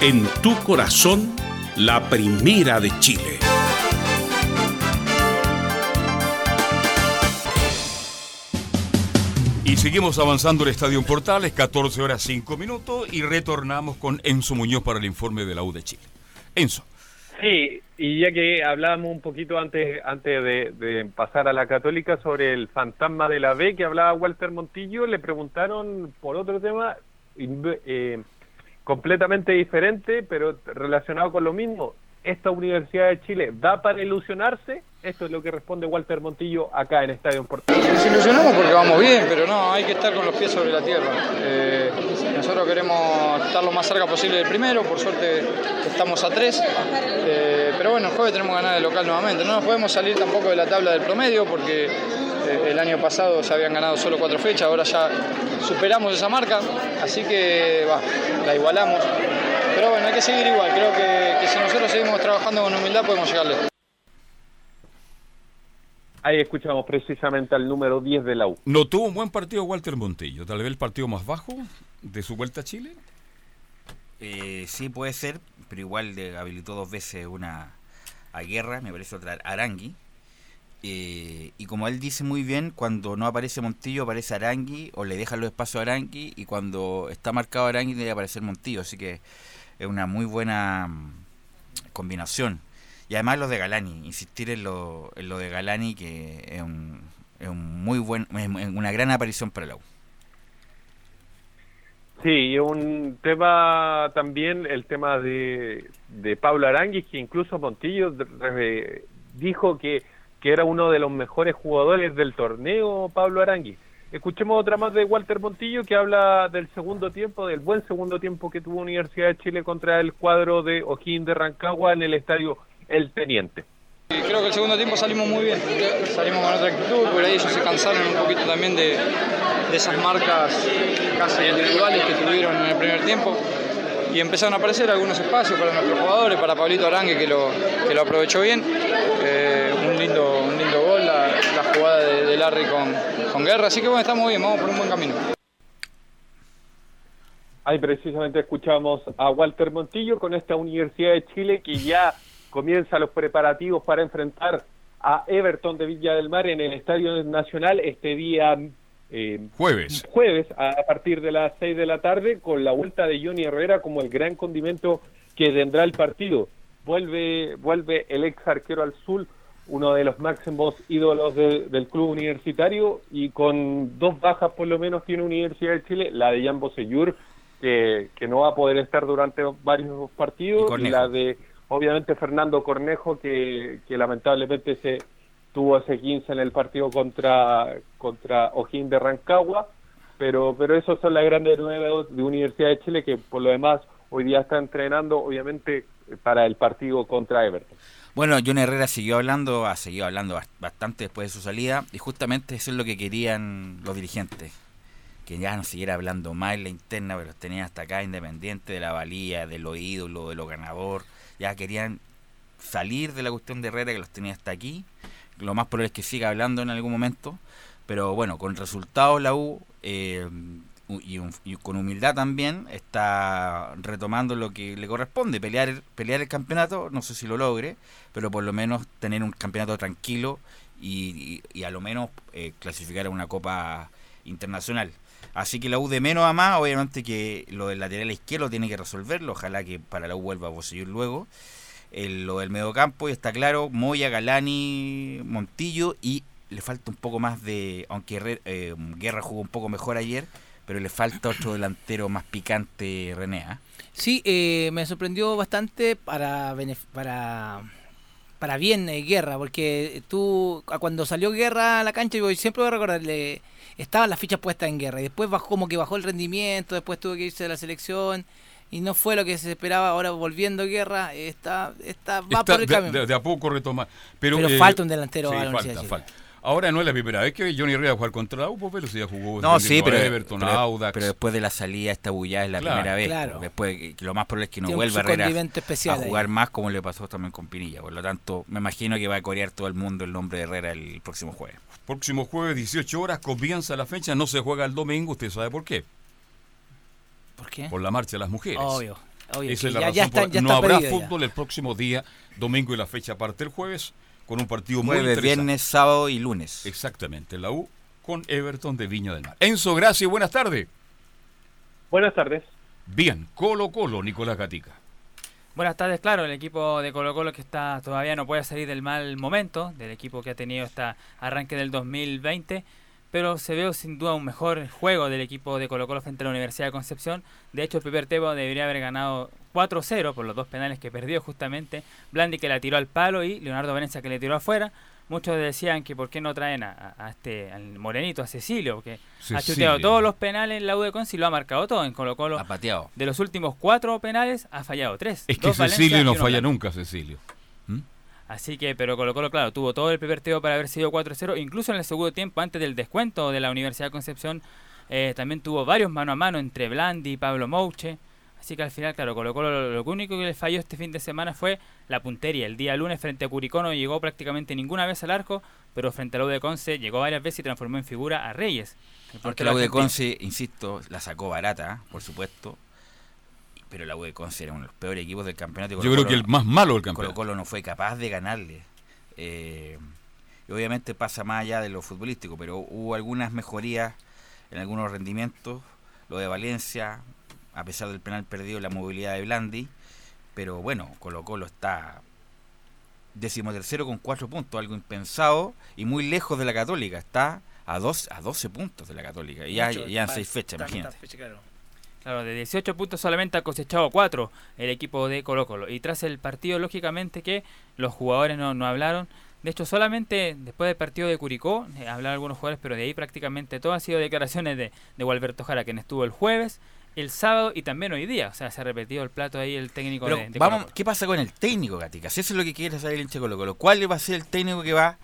en tu corazón, la primera de Chile. Y seguimos avanzando el Estadio Portales, 14 horas 5 minutos, y retornamos con Enzo Muñoz para el informe de la U de Chile. Enzo. Sí, y ya que hablábamos un poquito antes, antes de, pasar a la católica sobre el fantasma de la B que hablaba Walter Montillo, le preguntaron por otro tema, eh, completamente diferente, pero relacionado con lo mismo. ¿Esta Universidad de Chile da para ilusionarse? Esto es lo que responde Walter Montillo acá en Estadio Portal. Nos ilusionamos porque vamos bien, pero no, hay que estar con los pies sobre la tierra. Eh, nosotros queremos estar lo más cerca posible del primero, por suerte estamos a tres. Eh, pero bueno, el jueves tenemos que ganar el local nuevamente. No nos podemos salir tampoco de la tabla del promedio porque eh, el año pasado se habían ganado solo cuatro fechas, ahora ya superamos esa marca, así que la igualamos. Pero bueno, hay que seguir igual, creo que, si nosotros seguimos trabajando con humildad podemos llegarle. Ahí escuchamos precisamente al número 10 de la U. ¿No tuvo un buen partido Walter Montillo? ¿Tal vez el partido más bajo de su vuelta a Chile? Eh, sí, puede ser, pero igual de, habilitó dos veces una a Guerra, me parece otra Arangui, eh, y como él dice muy bien, cuando no aparece Montillo aparece Arangui o le dejan los espacios a Arangui y cuando está marcado Arangui debe aparecer Montillo, así que es una muy buena mm, combinación. Y además lo de Galani, insistir en lo, en lo de Galani que es un, es un muy buen, una gran aparición para la U. Sí, y un tema también, el tema de, de Pablo Arangui, que incluso Montillo dijo que que era uno de los mejores jugadores del torneo, Pablo Arangui. Escuchemos otra más de Walter Montillo que habla del segundo tiempo, del buen segundo tiempo que tuvo Universidad de Chile contra el cuadro de Ojín de Rancagua en el estadio El Teniente. Creo que el segundo tiempo salimos muy bien, salimos con otra actitud, por ahí ellos se cansaron un poquito también de, de esas marcas casi individuales que tuvieron en el primer tiempo y empezaron a aparecer algunos espacios para nuestros jugadores, para Pablito Arangue que lo, que lo aprovechó bien. Eh, un, lindo, un lindo gol, la, jugada de, Larry con, con Guerra, así que bueno, estamos bien, vamos por un buen camino. Ahí precisamente escuchamos a Walter Montillo con esta Universidad de Chile que ya comienza los preparativos para enfrentar a Everton de Villa del Mar en el Estadio Nacional este día eh, jueves. Jueves a partir de las 6 de la tarde con la vuelta de Johnny Herrera como el gran condimento que tendrá el partido. Vuelve, vuelve el ex arquero al sur, uno de los máximos ídolos del club universitario y con dos bajas por lo menos tiene Universidad de Chile, la de Jan Bosellur que, que no va a poder estar durante varios partidos y, la de obviamente Fernando Cornejo que, que lamentablemente se tuvo ese 15 en el partido contra, contra Ojín de Rancagua, pero, pero esos son las grandes nuevas de Universidad de Chile que por lo demás hoy día está entrenando obviamente para el partido contra Everton. Bueno, John Herrera siguió hablando, ha seguido hablando bastante después de su salida y justamente eso es lo que querían los dirigentes, que ya no siguiera hablando más en la interna, pero los tenían hasta acá independiente de la valía, de lo ídolo, de lo ganador, ya querían salir de la cuestión de Herrera que los tenía hasta aquí lo más probable es que siga hablando en algún momento, pero bueno, con resultados la U eh, y, con humildad también está retomando lo que le corresponde, pelear, pelear el campeonato, no sé si lo logre, pero por lo menos tener un campeonato tranquilo y, a lo menos eh, clasificar a una copa internacional. Así que la U de menos a más, obviamente que lo del lateral izquierdo tiene que resolverlo, ojalá que para la U vuelva a poseer luego lo del mediocampo y está claro, Moya, Galani, Montillo y le falta un poco más de, aunque eh, Guerra jugó un poco mejor ayer, pero le falta otro delantero más picante, René. ¿ah? Sí, eh, me sorprendió bastante para, para, para bien eh, Guerra, porque tú, cuando salió Guerra a la cancha, yo siempre voy a recordarle, estaban las fichas puestas en Guerra, y después bajó como que bajó el rendimiento, después tuvo que irse de la selección, y no fue lo que se esperaba. Ahora volviendo guerra, está, está va por el camino. De, a poco retoma. Pero, eh, falta un delantero sí, falta, falta. Ahora no es la primera vez que Johnny Herrera jugar contra la UPO, pero sí ya jugó no, sí, pero, Everton, pero, Audax. pero después de la salida esta bulla es la primera vez. Claro. Después lo más probable es que no vuelva Herrera a jugar más como le pasó también con Pinilla. Por lo tanto, me imagino que va a corear todo el mundo el nombre de Herrera el próximo jueves. Próximo jueves, 18 horas, comienza la fecha, no se juega el domingo, usted sabe por qué. ¿Por qué? Por la marcha de las mujeres. Obvio. Esa es la razón. no habrá fútbol el próximo día, domingo y la fecha aparte el jueves, con un partido muy interesante. viernes, sábado y lunes. Exactamente, la U con Everton de Viña del Mar. Enzo, gracias, buenas tardes. Buenas tardes. Bien, Colo Colo, Nicolás Gatica. Buenas tardes, claro, el equipo de Colo Colo que está todavía no puede salir del mal momento, del equipo que ha tenido este arranque del 2020 pero se ve sin duda un mejor juego del equipo de Colo Colo frente a la Universidad de Concepción. De hecho, el primer tiempo debería haber ganado 4-0 por los dos penales que perdió justamente. Blandi que la tiró al palo y Leonardo Valencia que le tiró afuera. Muchos decían que por qué no traen a, este al morenito, a Cecilio, que ha chuteado todos los penales en la U de Conci y lo ha marcado todo en Colo Colo. Ha pateado. De los últimos cuatro penales ha fallado tres. Es que Cecilio no falla nunca, Cecilio. Así que, pero Colo Colo, claro, tuvo todo el primer tiempo para haber sido 4-0, incluso en el segundo tiempo, antes del descuento de la Universidad de Concepción, eh, también tuvo varios mano a mano entre Blandi y Pablo Mouche. Así que al final, claro, Colo Colo lo, único que le falló este fin de semana fue la puntería. El día lunes frente a Curicó no llegó prácticamente ninguna vez al arco, pero frente a la U de Conce llegó varias veces y transformó en figura a Reyes. Porque la U de Conce, insisto, la sacó barata, por supuesto, pero la U de Conce era uno de los peores equipos del campeonato. Yo creo que el más malo del campeonato. Colo Colo no fue capaz de ganarle. Eh, y obviamente pasa más allá de lo futbolístico, pero hubo algunas mejorías en algunos rendimientos. Lo de Valencia, a pesar del penal perdido, la movilidad de Blandi. Pero bueno, Colo Colo está decimotercero con cuatro puntos, algo impensado y muy lejos de la Católica. Está a, dos, a 12 puntos de la Católica. Y ya, ya en seis fechas, imagínate. Claro, de 18 puntos solamente ha cosechado 4 el equipo de Colo Colo. Y tras el partido, lógicamente que los jugadores no, hablaron. De hecho, solamente después del partido de Curicó eh, hablaron algunos jugadores, pero de ahí prácticamente todo han sido declaraciones de, de Gualberto Jara, quien estuvo el jueves, el sábado y también hoy día. O sea, se ha repetido el plato ahí el técnico de, vamos, ¿Qué pasa con el técnico, Gaticas? Eso es lo que quiere saber el hincha Colo Colo. ¿Cuál va a ser el técnico que va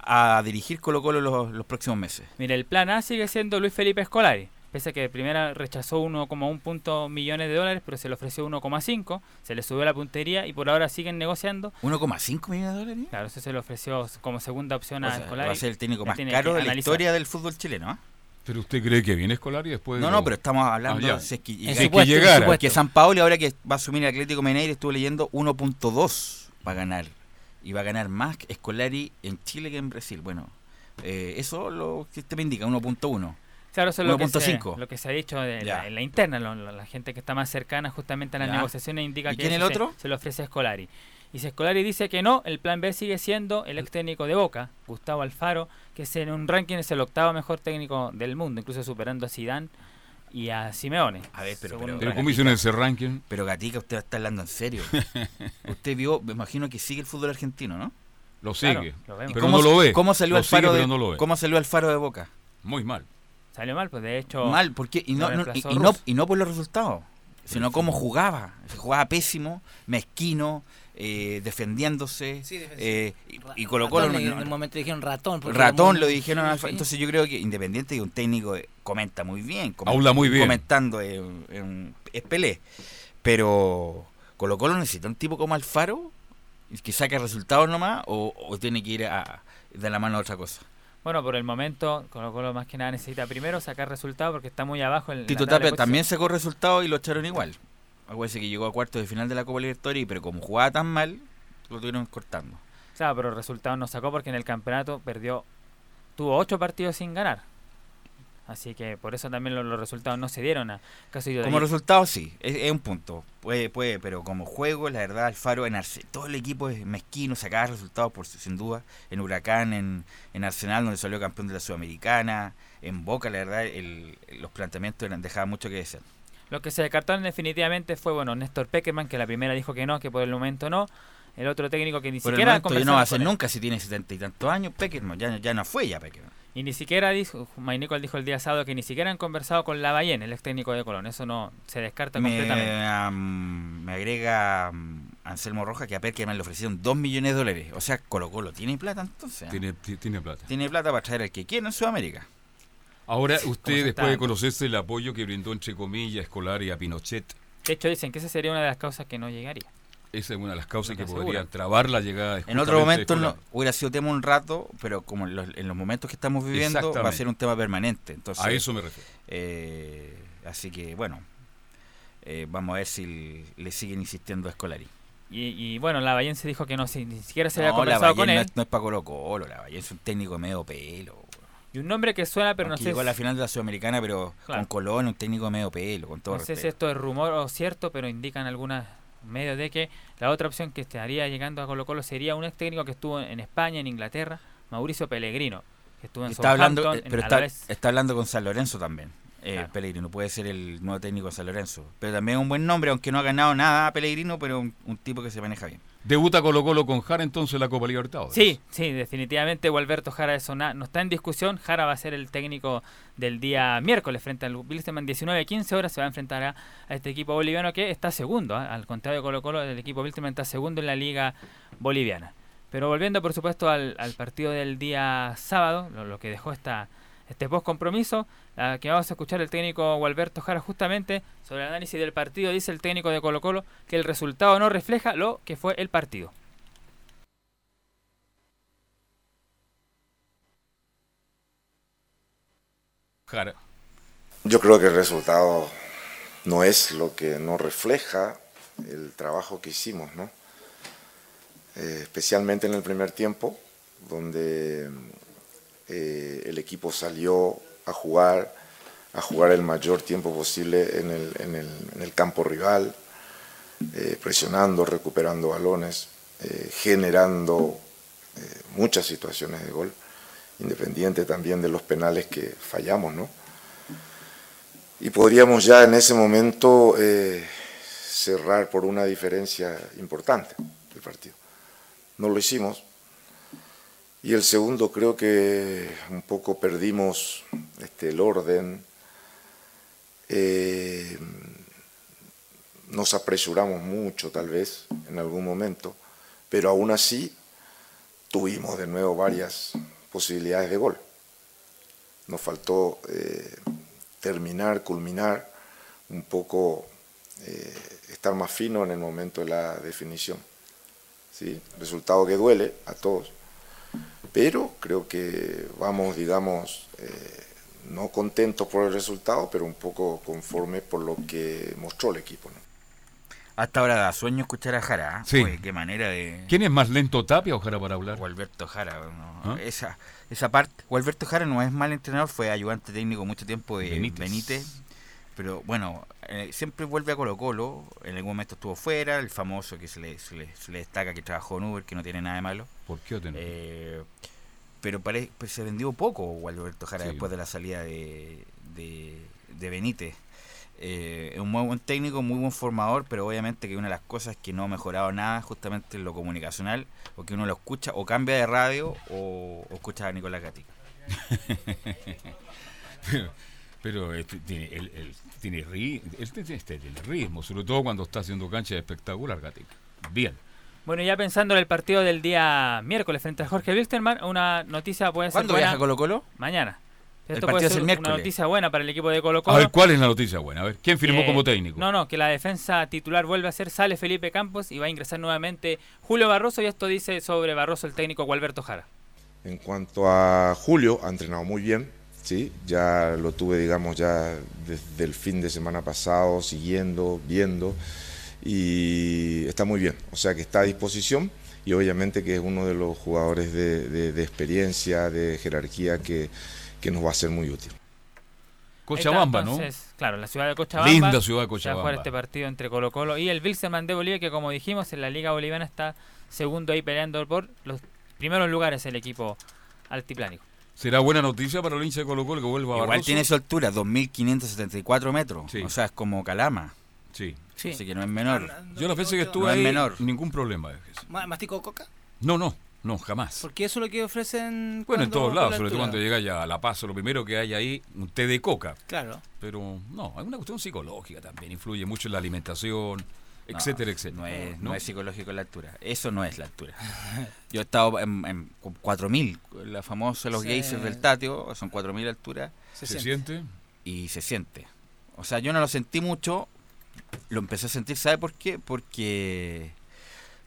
a dirigir Colo Colo los, los próximos meses? Mira, el plan A sigue siendo Luis Felipe Escolari Pese a que de primera rechazó 1,1 punto millones de dólares, pero se le ofreció 1,5, se le subió la puntería y por ahora siguen negociando. ¿1,5 millones de dólares? Claro, eso se le ofreció como segunda opción O a sea, Escolari. va a ser el técnico más caro de la historia del fútbol chileno. ¿ah? ¿Pero usted cree que viene Escolari después? de No, lo- no, pero estamos hablando Ah, si es que, En supuesto, que llegara. en supuesto. que San Paolo ahora que va a asumir el Atlético Mineiro estuvo leyendo 1.2 va a ganar y va a ganar más Escolari en Chile que en Brasil. Bueno, eh, eso lo que usted me indica 1.1. Claro, eso es lo que, se, 1.5. lo que se ha dicho de la, en la interna. lo- lo- la gente que está más cercana justamente a las Ya. negociaciones indica ¿Y que quién el se- otro? Se, le ofrece a Scolari. Y si Scolari dice que no, el plan B sigue siendo el ex técnico de Boca, Gustavo Alfaro, que es en un ranking es el octavo mejor técnico del mundo, incluso superando a Zidane y a Simeone. A ver, pero, pero. ¿cómo hicieron ese ranking? pero Gatica, usted está hablando en serio. usted vio, me imagino que sigue el fútbol argentino, ¿no? Lo Claro, sigue, lo vemos. ¿Y pero cómo, no lo ve. ¿Cómo salió Alfaro sigue, de no cómo salió Boca? Muy mal. Salió mal, pues de hecho... Mal, porque y no, y, no, y no por los resultados, sino cómo jugaba. Se jugaba pésimo, mezquino, eh, defendiéndose. Sí, eh, y, y colocó Ratón, en un momento dijeron ratón. ratón muy- lo dijeron sí, Alfa- sí. entonces yo creo que independiente de un técnico eh, comenta muy bien Habla muy bien. comentando eh, en- es Pelé pero Colo Colo necesita un tipo como Alfaro que saque resultados nomás o, o tiene que ir a, de la mano a otra cosa Bueno, por el momento, Colo Colo más que nada necesita primero sacar resultados porque está muy abajo en Tito Tapia también sacó resultados y lo echaron igual acuérdense que llegó a cuartos de final de la Copa Libertadores pero como jugaba tan mal lo tuvieron cortando Claro, pero el resultado no sacó porque en el campeonato perdió, tuvo ocho partidos sin ganar. Así que por eso también lo- los, resultados no se dieron a caso de Como resultado, sí, es, es un punto. Puede, puede, pero como juego, la verdad, Alfaro en Arce- todo el equipo es mezquino, sacaba resultados por sin duda. En Huracán, en, en Arsenal, donde salió campeón de la Sudamericana, en Boca, la verdad, el- los planteamientos eran, dejaban mucho que desear. Lo que se descartaron definitivamente fue, bueno, Néstor Peckerman, que la primera dijo que no, que por el momento no. El otro técnico que ni Por el siquiera momento ya no va a ser nunca si tiene setenta y tantos años. Peckerman, ya, ya no fue ya Peckerman. Y ni siquiera dijo, Nicol dijo el día sábado que ni siquiera han conversado con Lavallén, el ex técnico de Colón. Eso no se descarta completamente. Me, am, me agrega Anselmo Roja que a Peckerman le ofrecieron 2 millones de dólares. O sea, Colo Colo tiene plata entonces. ¿ah? Tiene, ti- tiene plata. Tiene plata para traer al que quiera en Sudamérica. Ahora, ¿Cómo usted, después de conocerse el apoyo que brindó, entre comillas, Escolari a Pinochet, De hecho, dicen que esa sería una de las causas que no llegaría. esa es una de las causas que podría trabar la llegada de En otro momento no, hubiera sido tema un rato, pero como en los, en los momentos que estamos viviendo va a ser un tema permanente. Entonces, A eso me refiero. eh, así que bueno, eh, vamos a ver si le siguen insistiendo a Escolari. Y, y bueno, se dijo que no, si- ni siquiera se había No, conversado con no él. es, no es para Colo Colo, Lavallén es un técnico medio pelo. Y un nombre que suena, pero no sé, llegó a la final de la Sudamericana, pero Claro. con Colón, un técnico medio pelo, con todo no sé si esto es rumor o cierto, pero indican algunos medios de que la otra opción que estaría llegando a Colo Colo sería un ex técnico que estuvo en España, en Inglaterra, Mauricio Pellegrino, que estuvo en Está hablando, eh, en pero está, hablando con San Lorenzo también. Eh, Claro. Pellegrino puede ser el nuevo técnico de San Lorenzo. Pero también es un buen nombre, aunque no ha ganado nada Pellegrino, pero un, un tipo que se maneja bien. Debuta Colo Colo con Jara entonces en la Copa Libertadores. Sí, sí, definitivamente Gualberto Jara eso no está en discusión. Jara va a ser el técnico del día miércoles frente al Wilstermann 19-15 horas. Se va a enfrentar a, este equipo boliviano que está segundo. ¿ah? Al contrario de Colo Colo, el equipo Wilstermann está segundo en la liga boliviana. Pero volviendo por supuesto al, al partido del día sábado, lo, lo que dejó esta, este post compromiso, la que vamos a escuchar el técnico Gualberto Jara justamente sobre el análisis del partido, dice el técnico de Colo Colo que el resultado no refleja lo que fue el partido. Jara. Yo creo que el resultado no es lo que nos refleja el trabajo que hicimos, ¿no? Eh, especialmente en el primer tiempo, donde eh, el equipo salió a jugar, a jugar el mayor tiempo posible en el, en el, en el campo rival, eh, presionando, recuperando balones, eh, generando eh, muchas situaciones de gol, independiente también de los penales que fallamos, ¿no? y podríamos ya en ese momento eh, cerrar por una diferencia importante el partido. No lo hicimos. Y el segundo creo que un poco perdimos este, el orden, eh, nos apresuramos mucho tal vez en algún momento, pero aún así tuvimos de nuevo varias posibilidades de gol. Nos faltó eh, terminar, culminar, un poco eh, estar más fino en el momento de la definición. ¿sí? Resultado que duele a todos, pero creo que vamos, digamos, eh, no contentos por el resultado, pero un poco conformes por lo que mostró el equipo. ¿no? Hasta ahora da sueño escuchar a Jara. ¿eh? Sí. Oye, qué manera de. ¿Quién es más lento, Tapia o Jara para hablar? O Alberto Jara. ¿no? ¿Ah? Esa, esa parte. O Alberto Jara no es mal entrenador, fue ayudante técnico mucho tiempo de Benítez. Benítez. Pero bueno, eh, siempre vuelve a Colo Colo. En algún momento estuvo fuera, el famoso que se le, se le, se le destaca que trabajó en Uber, que no tiene nada de malo. ¿Por qué? Eh, pero pare- pues se vendió poco Alberto Jara Sí. después de la salida de, de, de Benítez. Eh, es un muy buen técnico, muy buen formador, pero obviamente que una de las cosas que no ha mejorado nada justamente en lo comunicacional, o que uno lo escucha o cambia de radio o, o escucha a Nicolás Gatica. pero este, tiene, él, él tiene, ri- él tiene- este, tiene ritmo, sobre todo cuando está haciendo cancha espectacular, Gatica. Bien. Bueno, ya pensando en el partido del día miércoles frente a Jorge Wilstermann, una noticia puede ser ¿Cuándo buena. viaja Colo Colo? Mañana. El Esto partido puede es ser el una miércoles. noticia buena para el equipo de Colo A Colo. ver, ¿cuál es la noticia buena? A ver, ¿quién firmó Que- como técnico? No, no, que la defensa titular vuelve a ser, sale Felipe Campos y va a ingresar nuevamente Julio Barroso y esto dice sobre Barroso el técnico Gualberto Jara. En cuanto a Julio, ha entrenado muy bien, ¿sí? ya lo tuve, digamos, ya desde el fin de semana pasado, siguiendo, viendo, y está muy bien, o sea que está a disposición y obviamente que es uno de los jugadores de, de- de experiencia, de jerarquía que, que nos va a ser muy útil. Cochabamba, ¿no? Claro, la ciudad de Cochabamba. Linda ciudad de va a Cochabamba. jugar este partido entre Colo Colo y el Wilstermann de Bolivia, que como dijimos, en la Liga Boliviana está segundo ahí peleando por los primeros lugares el equipo altiplánico. Será buena noticia para el hincha de Colo Colo que vuelva a Igual Barroso. tiene su altura, 2.574 metros. O sea, es como Calama. Sí. Así que no es menor. Yo las veces que estuve No es ahí, menor. ningún problema. Ma- ¿Mastico coca? No, no, no, jamás. Porque eso es lo que ofrecen. Bueno, en todos lados, la sobre todo cuando llega ya a La Paz, lo primero que hay ahí, un té de coca. Claro. Pero no, hay una cuestión psicológica también, influye mucho en la alimentación, etcétera, etcétera. No es, no es psicológico la altura. Eso no es la altura. Yo he estado en, en 4.000, la famosa los Sí. geysers del Tatio, son 4.000 alturas. Se ¿Se siente? Y se siente. O sea, yo no lo sentí mucho, lo empecé a sentir, ¿sabe por qué? Porque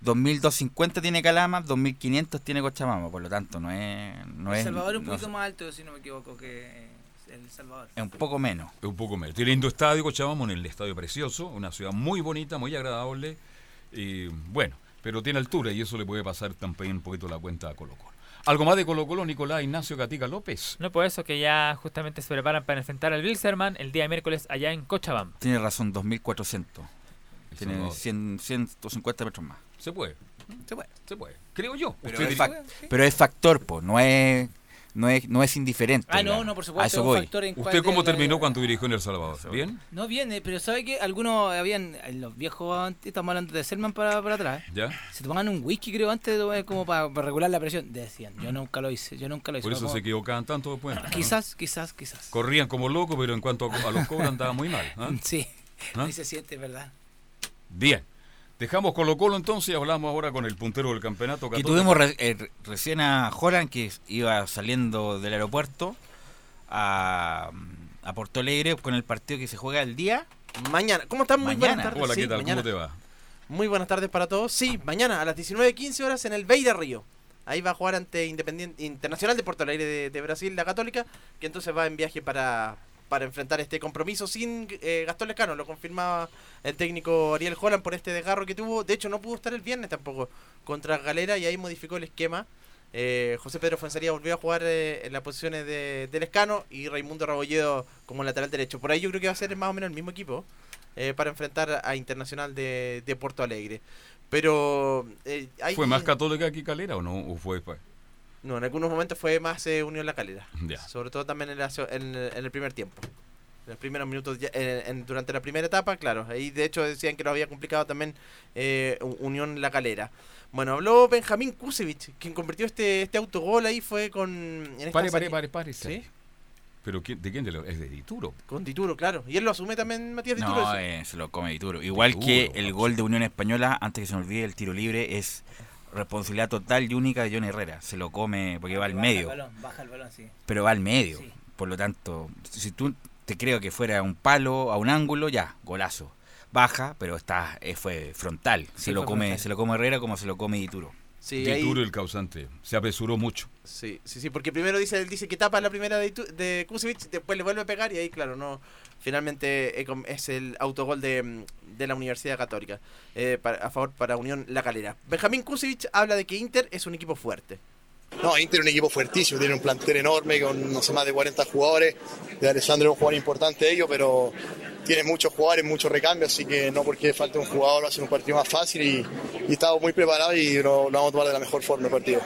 2.250 tiene Calama, 2.500 tiene Cochabamba, por lo tanto no es... No el Salvador es un no- poquito más alto, si no me equivoco, que El Salvador. es un poco menos. Es un poco menos. Tiene lindo estadio, Cochabamba, en el estadio precioso, una ciudad muy bonita, muy agradable. Y bueno, pero tiene altura y eso le puede pasar también un poquito la cuenta a Colo Colo. ¿Algo más de Colo Colo, Nicolás Ignacio Gatica López? No por eso que ya justamente se preparan para enfrentar al Wilstermann el día miércoles allá en Cochabamba. Tiene razón, 2.400. Tiene Salvador. 100, 150 metros más. Se puede. Se puede. Se puede. Creo yo. Pero Usted es, diría- fac- pero es factor, po, no es, no es, no es indiferente. Ah, no, no, por A supuesto, eso es un voy. factor en ¿Usted cómo de la- terminó cuando dirigió en El Salvador? ¿Bien? No viene, pero ¿sabe que Algunos habían, en los viejos, antes, estamos hablando de Selman para, para atrás, ¿Ya? se tomaban un whisky, creo, antes de como para, para regular la presión. Decían, yo nunca lo hice, yo nunca lo hice. Por eso Como- se equivocaban tanto después. ¿no? Quizás, quizás, quizás. Corrían como locos, pero en cuanto a, a los cobros andaba muy mal. ¿ah? Sí, ¿Ah? ahí se siente, ¿verdad? Bien. Dejamos Colo Colo entonces y hablamos ahora con el puntero del campeonato. Y Católico. tuvimos re- eh, re- recién a Joran que iba saliendo del aeropuerto a, a Porto Alegre con el partido que se juega el día. Mañana. ¿Cómo están? Muy Mañana. buenas tardes. Hola, ¿qué Sí, tal? mañana. ¿Cómo te va? Muy buenas tardes para todos. Sí, mañana a las 19.15 horas en el Beira Río. Ahí va a jugar ante Independiente Internacional de Porto Alegre de, de Brasil, la Católica, que entonces va en viaje para, para enfrentar este compromiso sin eh, Gastón Lescano. Lo confirmaba el técnico Ariel Holland por este desgarro que tuvo. De hecho, no pudo estar el viernes tampoco contra Galera y ahí modificó el esquema. Eh, José Pedro Fuenzaría volvió a jugar eh, en las posiciones de, de Lescano y Raimundo Rabolledo como lateral derecho. Por ahí yo creo que va a ser más o menos el mismo equipo eh, para enfrentar a Internacional de, de Porto Alegre. Pero eh, hay- ¿Fue más católica que Calera o no? ¿O fue, fue? No, en algunos momentos fue más eh, Unión La Calera. Ya. Sobre todo también en, la se- en el- en el primer tiempo. En los primeros minutos, ya- en- en- durante la primera etapa, claro. Ahí de hecho decían que lo había complicado también eh, Unión La Calera. Bueno, habló Benjamín Kusevich, quien convirtió este, este autogol ahí, fue con... en Pare, pare, pare, pare. ¿Sí? ¿Pero quién- de quién? De lo- ¿Es de Dituro? Con Dituro, claro. Y él lo asume también, Matías Dituro. No, eh, se lo come Dituro. Igual Dituro, que el gol de Unión Española, antes que se me olvide, el tiro libre es responsabilidad total y única de John Herrera. Se lo come porque va al Baja medio. el balón, baja el balón, sí. pero va al medio. Por lo tanto, si tú te creo que fuera un palo, a un ángulo, ya, golazo. Baja, pero está eh, fue frontal. Se Sí, lo come, frontal. se lo come Herrera como se lo come Dituro. Sí, Dituro el causante. Se apresuró mucho. Sí, sí, sí, porque primero dice, él dice que tapa la primera de, de Kusevich, después le vuelve a pegar y ahí, claro, no. Finalmente eh, es el autogol de, mm, de la Universidad Católica eh, para- a favor para Unión La Calera. Benjamín Kusevich habla de que Inter es un equipo fuerte. No, Inter es un equipo fuertísimo, tiene un plantel enorme con no sé, más de 40 jugadores. De Alessandro es un jugador importante de ellos, pero tiene muchos jugadores, muchos recambios, así que no porque falte un jugador va a ser un partido más fácil y, y estamos muy preparados y lo, lo vamos a tomar de la mejor forma el partido.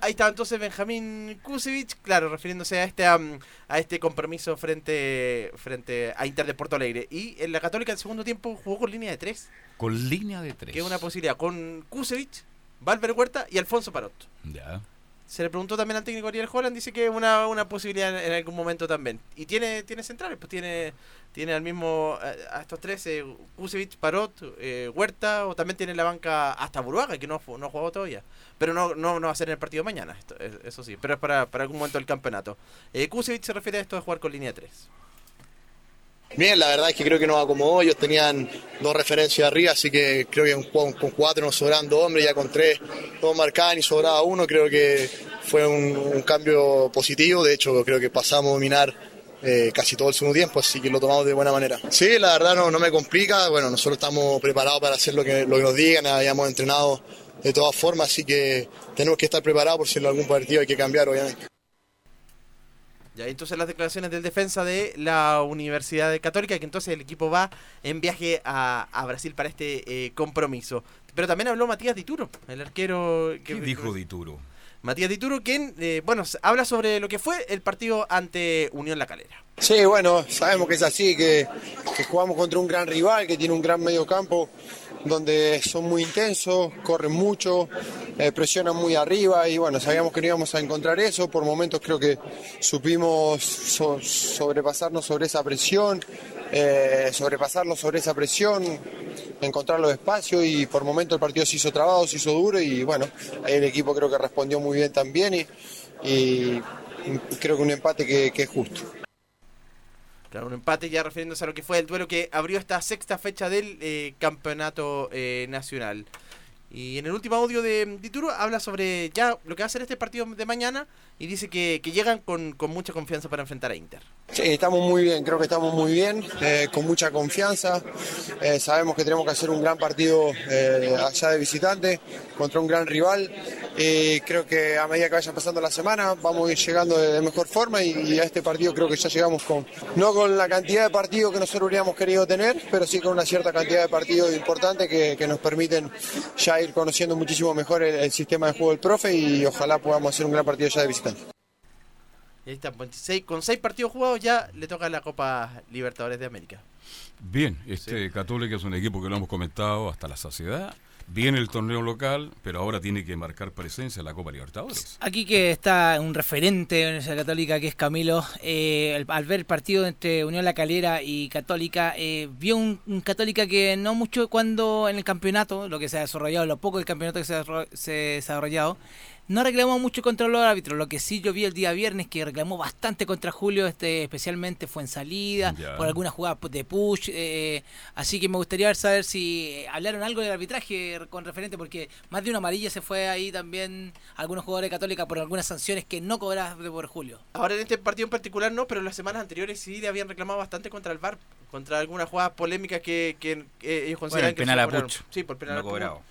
Ahí estaba entonces Benjamín Kusevich, claro, refiriéndose a este am, a este compromiso frente frente a Inter de Porto Alegre. Y en la Católica en segundo tiempo jugó con línea de tres, Con línea de tres. que es una posibilidad, con Kusevich, Valver Huerta y Alfonso Parot. Ya. Se le preguntó también al técnico Ariel Holland, dice que una, una posibilidad en, algún momento también. Y tiene tiene centrales, pues tiene tiene al mismo eh, a estos tres, eh, Kusevich, Parot, eh, Huerta, o también tiene en la banca hasta Buruaga, que no, no ha jugado todavía. Pero no, no, no va a ser en el partido mañana, esto- eh, eso sí, pero es para, para algún momento del campeonato. Eh, Kusevich se refiere a esto de jugar con línea 3. Bien, la verdad es que creo que nos acomodó, ellos tenían dos referencias arriba, así que creo que con cuatro nos sobran dos hombres, ya con tres dos marcaban y sobraba uno, creo que fue un, un cambio positivo, de hecho creo que pasamos a dominar eh, casi todo el segundo tiempo, así que lo tomamos de buena manera. Sí, la verdad no, no me complica, bueno, nosotros estamos preparados para hacer lo que, lo que nos digan, habíamos entrenado de todas formas, así que tenemos que estar preparados por si en algún partido hay que cambiar, obviamente. Ya, entonces las declaraciones del defensa de la Universidad Católica, que entonces el equipo va en viaje a, a Brasil para este eh, compromiso. Pero también habló Matías Dituro, el arquero que ¿Qué dijo Dituro? Matías Dituro, quien eh, bueno, habla sobre lo que fue el partido ante Unión La Calera. Sí, bueno, sabemos que es así, que, que jugamos contra un gran rival, que tiene un gran medio campo, donde son muy intensos, corren mucho, eh, presionan muy arriba y bueno, sabíamos que no íbamos a encontrar eso. Por momentos creo que supimos so- sobrepasarnos sobre esa presión, eh, sobre esa presión, encontrar los espacios y por momentos el partido se hizo trabado, se hizo duro y bueno, ahí el equipo creo que respondió muy bien también y, creo que un empate que es justo. Claro, un empate ya refiriéndose a lo que fue el duelo que abrió esta sexta fecha del eh, campeonato eh, nacional. Y en el último audio de Dituro habla sobre ya lo que va a ser este partido de mañana y dice que, que llegan con, con mucha confianza para enfrentar a Inter. Estamos muy bien, creo que estamos muy bien, eh, con mucha confianza. Eh, sabemos que tenemos que hacer un gran partido eh, allá de visitante contra un gran rival. Y creo que a medida que vaya pasando la semana vamos a ir llegando de, mejor forma y, a este partido creo que ya llegamos con, no con la cantidad de partidos que nosotros hubiéramos querido tener, pero sí con una cierta cantidad de partidos importantes que, nos permiten ya ir conociendo muchísimo mejor el, el sistema de juego del profe y ojalá podamos hacer un gran partido ya de visitante. Y ahí está, 26 con seis partidos jugados ya le toca la Copa Libertadores de América. Bien, este Católica es un equipo que lo hemos comentado hasta la saciedad. Viene el torneo local, pero ahora tiene que marcar presencia en la Copa Libertadores. Aquí que está un referente de la Universidad Católica, que es Camilo, eh, el- al ver el partido entre Unión La Calera y Católica, eh, vio un, un Católica que no mucho cuando en el campeonato, lo que se ha desarrollado, lo poco del campeonato que se ha, se ha desarrollado, no reclamó mucho contra los árbitros. Lo que sí yo vi el día viernes que reclamó bastante contra Julio, este especialmente fue en salida, por algunas jugadas de push. eh, así que me gustaría saber si eh, hablaron algo del arbitraje con referente, porque más de una amarilla se fue ahí también algunos jugadores católicos por algunas sanciones que no cobradas de por Julio. Ahora en este partido en particular no, pero en las semanas anteriores sí le habían reclamado bastante contra el VAR, contra algunas jugadas polémicas que, que, que ellos consideran el que penal se a. Puch, Sí, por penal no a cobrado.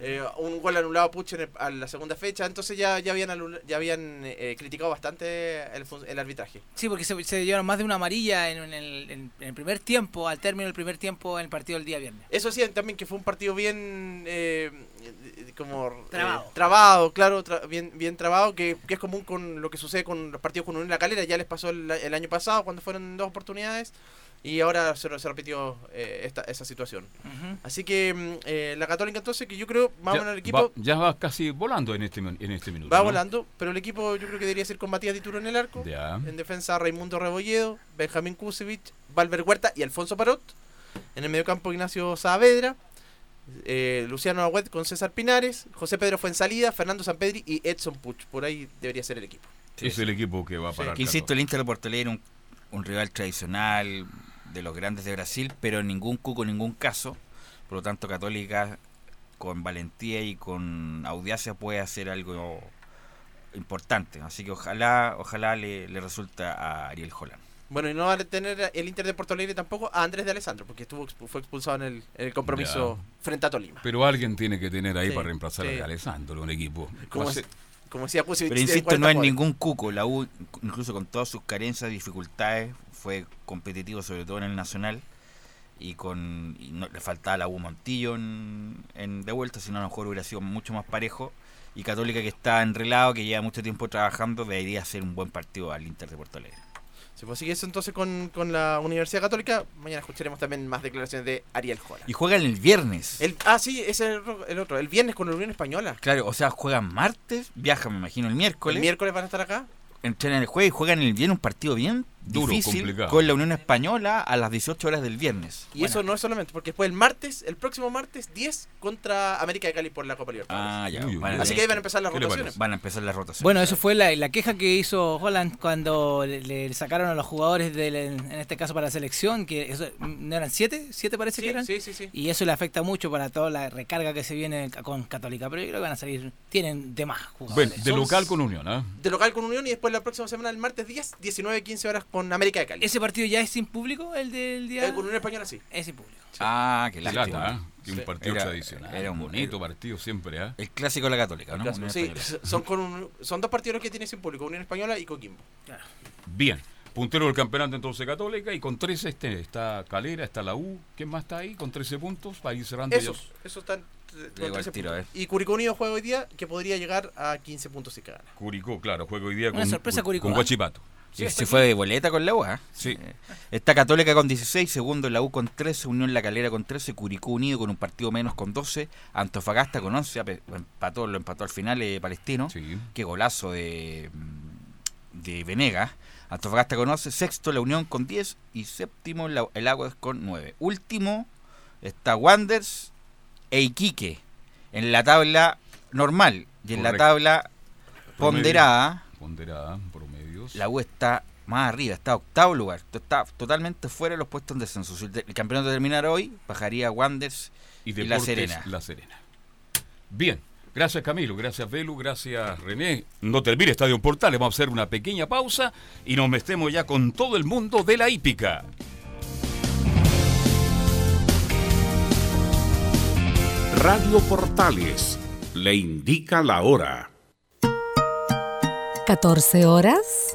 Eh, un gol anulado a Puch en el- a la segunda fecha, entonces ya, ya habían ya habían eh, criticado bastante el, el arbitraje. Sí, porque se, se llevaron más de una amarilla en, en el, en- el primer tiempo, al término del primer tiempo en el partido del día viernes. Eso sí, también que fue un partido bien eh, como eh, Trabado. trabado, claro, tra- bien bien trabado, que, que es común con lo que sucede con los partidos con Unión La Calera, ya les pasó el, el año pasado cuando fueron dos oportunidades y ahora se, se repitió eh, esta, esa situación. Así que mm, eh, la Católica entonces, que yo creo, o Ya el equipo va, ya va casi volando en este, en este minuto. va ¿no? volando, pero el equipo yo creo que debería ser con Matías Dituro en el arco, Ya. en defensa Raimundo Rebolledo, Benjamín Kusevich, Valver Huerta y Alfonso Parot, en el mediocampo Ignacio Saavedra, eh, Luciano Agüed con César Pinares, José Pedro Fuensalida, Fernando Sampedri y Edson Puch. Por ahí debería ser el equipo. Es el equipo que va a parar. Que insisto, el Inter de Porto Alegre un- un rival tradicional de los grandes de Brasil, pero en ningún cuco, en ningún caso. Por lo tanto, Católica con valentía y con audacia puede hacer algo importante. Así que ojalá, ojalá le, le resulta a Ariel Holland. Bueno, y no va a tener el Inter de Porto Alegre tampoco a Andrés de Alessandro, porque estuvo fue expulsado en el, en el compromiso frente a Tolima. Pero alguien tiene que tener ahí Sí, para reemplazar sí. a Alessandro, un equipo. Ser- como decía Pero insisto, 40 no es ningún cuco. La U, incluso con todas sus carencias dificultades, fue competitivo, sobre todo en el Nacional. Y con y no, le faltaba la U Montillo en, en de vuelta, si no, a lo mejor hubiera sido mucho más parejo. Y Católica, que está enrelado, que lleva mucho tiempo trabajando, debería hacer un buen partido al Inter de Porto Alegre. Si pues sigue eso entonces con, con la Universidad Católica, mañana escucharemos también más declaraciones de Ariel Holland. Y juegan el viernes. El, ah, sí, ese es el, otro- el otro. El viernes con la Unión Española. Claro, o sea, juegan martes, viajan, me imagino, el miércoles. El miércoles van a estar acá. entrenan el jueves y juegan el viernes un partido bien Duro, difícil complicado. con la Unión Española a las 18 horas del viernes. Y eso no es solamente, porque después el martes, el próximo martes 10 contra América de Cali por la Copa Libertadores. Ah, ya. Uy, uy, Así que ahí van a empezar las ¿Qué le rotaciones. Van a empezar las rotaciones. Bueno, eso fue la, la queja que hizo Holland cuando le, le sacaron a los jugadores, del, en este caso para la selección, que eso, ¿no eran siete? ¿Siete parece Sí, que eran? sí, sí, sí. Y eso le afecta mucho para toda la recarga que se viene con Católica. Pero yo creo que van a salir, tienen de más jugadores. Bueno, de local con Unión, ¿ah? De local con Unión y después la próxima semana, el martes 10, 19-15 horas con América de Cali. ¿Ese partido ya es sin público, el del día? Eh, con Unión Española sí. Es sin público. Ah, qué Qué lástima. lata, ¿ah? Que un Sí. partido Era- tradicional. era un- bonito partido siempre, ¿ah? El clásico de la Católica, ¿no? Clásico. Sí, son, con un- son dos partidos los que tiene sin público, Unión Española y Coquimbo. Bien. Puntero del campeonato entonces Católica y con 13 este, está Calera, está la U. ¿Quién más está ahí? Con 13 puntos. Va a ir cerrando. Esos, esos están eh, con Llegó al 13 tiro, eh. Y Curicó Unido juega hoy día que podría llegar a 15 puntos si gana. Curicó, claro, juego hoy día Una con, sorpresa Curicó, con. Guachipato. Y se fue de boleta con la U, ¿ah? Sí. Eh, Está Católica con 16, segundo la U con 13, Unión La Calera con 13, Curicó Unido con un partido menos con 12, Antofagasta con 11, ape- empató, lo empató al final eh, Palestino. Sí. Qué golazo de, mm, de Venegas. Antofagasta con 11, sexto la Unión con 10 y séptimo la- el Aguas con 9. Último está Wanders e Iquique en la tabla normal y en la tabla ponderada. Ponderada. La U está más arriba, está a octavo lugar. Está totalmente fuera de los puestos en descenso. Si el campeonato terminara hoy, bajaría Wanders y, La Serena. La Serena. Bien. Gracias Camilo, gracias Velu, gracias René. No termine Estadio Portales, vamos a hacer una pequeña pausa y nos metemos ya con todo el mundo de la hípica. Radio Portales le indica la hora. 14 horas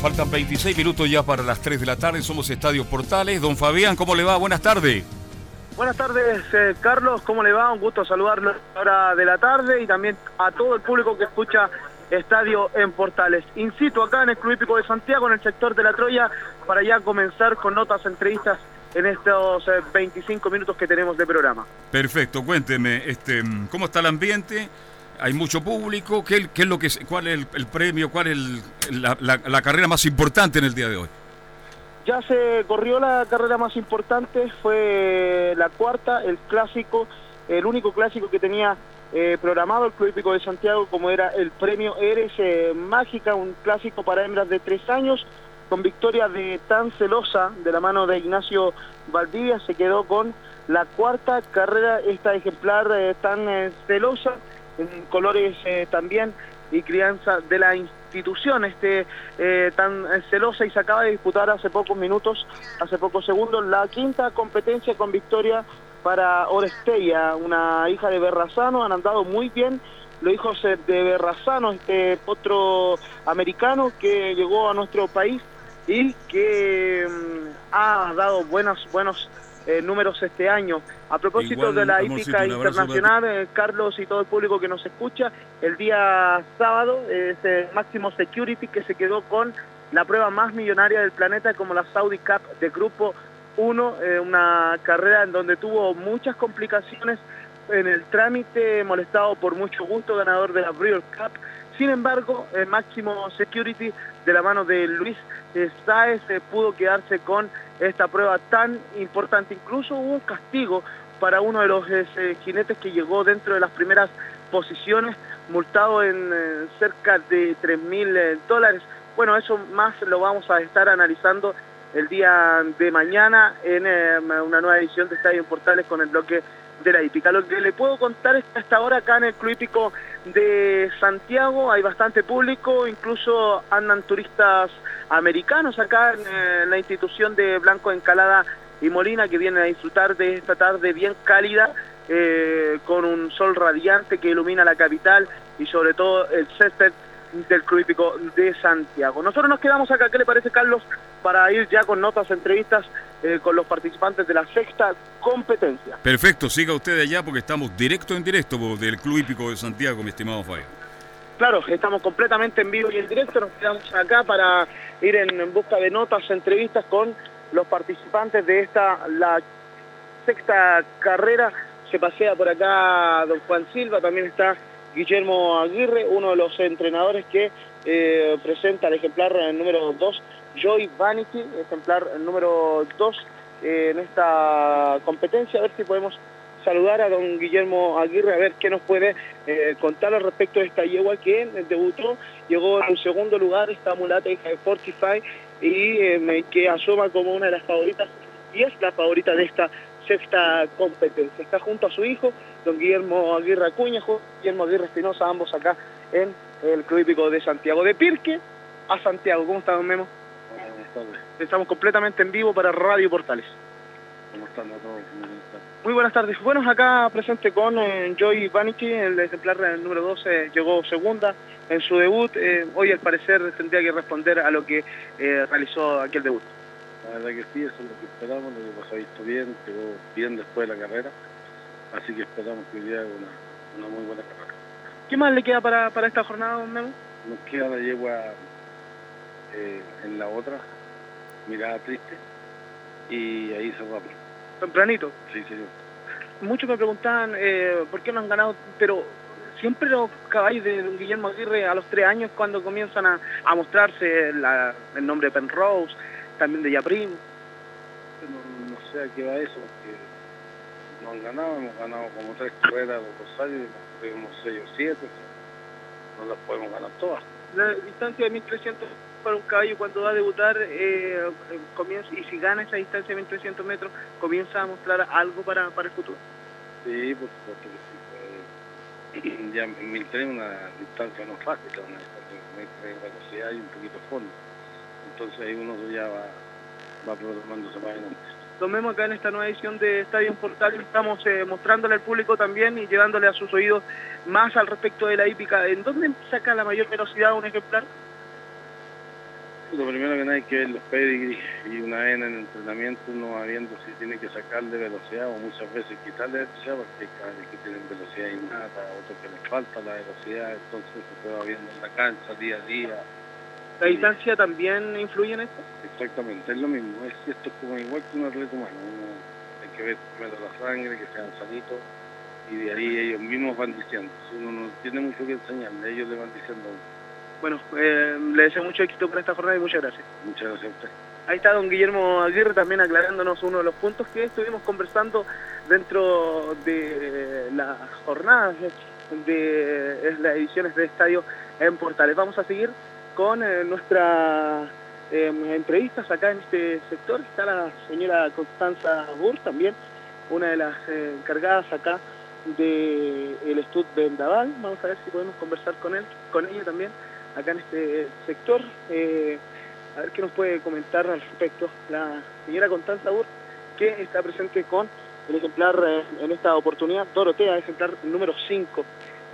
Faltan 26 minutos ya para las 3 de la tarde. Somos Estadio Portales. Don Fabián, ¿cómo le va? Buenas tardes. Buenas tardes, eh, Carlos. ¿Cómo le va? Un gusto saludarlo a la hora de la tarde y también a todo el público que escucha Estadio en Portales. Incito acá en el Club Hípico de Santiago, en el sector de la Troya, para ya comenzar con notas, entrevistas en estos eh, 25 minutos que tenemos de programa. Perfecto, cuénteme, este, ¿cómo está el ambiente? Hay mucho público. ¿Qué, qué es lo que, ¿Cuál es el, premio? ¿Cuál es la, carrera más importante en el día de hoy? Ya se corrió la carrera más importante, fue la cuarta, el clásico, el único clásico que tenía eh, programado el Club Hípico de Santiago, como era el premio Eres eh, Mágica, un clásico para hembras de tres años, con victoria de Tan Celosa, de la mano de Ignacio Valdivia, se quedó con la cuarta carrera, esta ejemplar eh, tan eh, celosa, colores eh, también y crianza de la institución este eh, tan celosa y se acaba de disputar hace pocos minutos, hace pocos segundos, la quinta competencia con victoria para Orestella, una hija de Berrazano, han andado muy bien los hijos eh, de Berrazano, este potro americano que llegó a nuestro país y que mm, ha dado buenos, buenos eh, números este año. A propósito Igual, de la hípica internacional, eh, Carlos y todo el público que nos escucha, el día sábado es el Máximo Security que se quedó con la prueba más millonaria del planeta como la Saudi Cup de Grupo 1, eh, una carrera en donde tuvo muchas complicaciones en el trámite, molestado por mucho gusto, ganador de la Brewer Cup. Sin embargo, el Máximo Security de la mano de Luis Sáez eh, pudo quedarse con esta prueba tan importante. Incluso hubo un castigo para uno de los eh, jinetes que llegó dentro de las primeras posiciones, multado en eh, cerca de 3 mil eh, dólares. Bueno, eso más lo vamos a estar analizando el día de mañana en eh, una nueva edición de Estadio Portales con el bloque de la hípica. Lo que le puedo contar es que hasta ahora acá en el Club Hípico de Santiago hay bastante público, incluso andan turistas americanos acá en eh, la institución de Blanco Encalada y Molina que vienen a disfrutar de esta tarde bien cálida eh, con un sol radiante que ilumina la capital y sobre todo el césped del Club Hípico de Santiago. Nosotros nos quedamos acá, ¿qué le parece Carlos? Para ir ya con notas, entrevistas eh, con los participantes de la sexta competencia. Perfecto, siga usted allá porque estamos directo en directo del Club Hípico de Santiago, mi estimado Fabián. Claro, estamos completamente en vivo y en directo, nos quedamos acá para ir en, en busca de notas, entrevistas con los participantes de esta, la sexta carrera. Se pasea por acá don Juan Silva, también está Guillermo Aguirre, uno de los entrenadores que eh, presenta el ejemplar número 2, Joy Vanity, ejemplar número 2 eh, en esta competencia. A ver si podemos saludar a don Guillermo Aguirre, a ver qué nos puede eh, contar al respecto de esta yegua que debutó, llegó en un segundo lugar, esta mulata de Fortify y que asoma como una de las favoritas y es la favorita de esta sexta competencia. Está junto a su hijo, don Guillermo Aguirre Acuña, Guillermo Aguirre Espinosa, ambos acá en el Club Hípico de Santiago. De Pirque a Santiago. ¿Cómo está, don Memo? Estamos completamente en vivo para Radio Portales. ¿Cómo están a todos? Muy buenas tardes. Bueno, acá presente con eh, Joy Vanichi, el ejemplar número 12, llegó segunda en su debut. Eh, hoy al parecer tendría que responder a lo que eh, realizó aquel debut. La verdad que sí, eso es lo que esperamos, lo que pasó visto bien, llegó bien después de la carrera, así que esperamos que hoy día haga una, una muy buena carrera. ¿Qué más le queda para, para esta jornada, don Memo? Nos queda la yegua eh, en la otra, mirada triste, y ahí cerramos. Tempranito. Sí, señor. Muchos me preguntaban eh, por qué no han ganado, pero siempre los caballos de Guillermo Aguirre a los tres años cuando comienzan a, a mostrarse la- el nombre de Penrose, también de Yaprim. No, no sé a qué va eso, porque no han ganado, hemos ganado como tres carreras de Rosario, y tuvimos seis o siete, no las podemos ganar todas. La distancia de 1300 para un caballo cuando va a debutar eh, eh, comienza, y si gana esa distancia de 1300 metros, comienza a mostrar algo para, para el futuro. Sí, por supuesto que sí. pues, ya en 1003 una distancia no fácil, es una distancia de velocidad y un poquito de fondo. Entonces ahí uno ya va, va programándose más adelante. Lo vemos acá en esta nueva edición de Estadio Portal, estamos eh, mostrándole al público también y llevándole a sus oídos más al respecto de la hípica. ¿En dónde saca la mayor velocidad un ejemplar? Lo primero que nada hay que ver los pedigrí y una vez en el entrenamiento uno va viendo si tiene que sacarle velocidad o muchas veces quitarle velocidad porque hay caballos que tienen velocidad innata, otros que les falta la velocidad, entonces se va viendo en la cancha día a día. ¿La distancia también influye en esto? Exactamente, es lo mismo, es, esto es como igual que un atleta humano, uno hay que ver primero la sangre, que sean sanitos y de ahí ellos mismos van diciendo, si uno no tiene mucho que enseñarle, ellos le van diciendo. Bueno, eh, le deseo mucho éxito para esta jornada y muchas gracias. Muchas gracias a usted. Ahí está don Guillermo Aguirre también aclarándonos uno de los puntos que estuvimos conversando dentro de las jornadas de las ediciones de Estadio en Portales. Vamos a seguir con eh, nuestras eh, entrevistas acá en este sector. Está la señora Constanza Burr también, una de las eh, encargadas acá del el Estud Vendaval. Vamos a ver si podemos conversar con él, con ella también, acá en este sector. Eh, a ver qué nos puede comentar al respecto la señora Constanza Burr, que está presente con el ejemplar eh, en esta oportunidad, Dorotea, ejemplar número 5,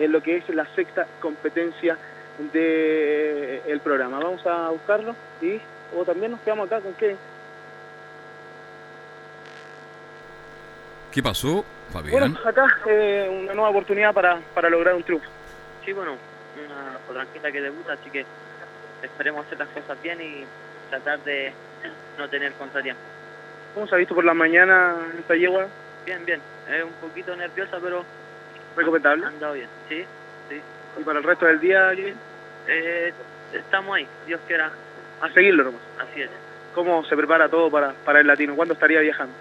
en lo que es la sexta competencia del programa. Vamos a buscarlo y o también nos quedamos acá con qué. ¿Qué pasó, Fabián? Bueno, acá eh, una nueva oportunidad para, para lograr un triunfo. Sí, bueno, una potranquita que debuta, así que esperemos hacer las cosas bien y tratar de no tener contratiempo. ¿Cómo se ha visto por la mañana esta yegua? Bien, bien, es un poquito nerviosa, pero ¿Recomendable? ha andado bien, sí, sí. ¿Y para el resto del día, Jimmy? Eh, estamos ahí, Dios quiera, A seguirlo nomás. así es. ¿Cómo se prepara todo para, para el latino? ¿Cuándo estaría viajando?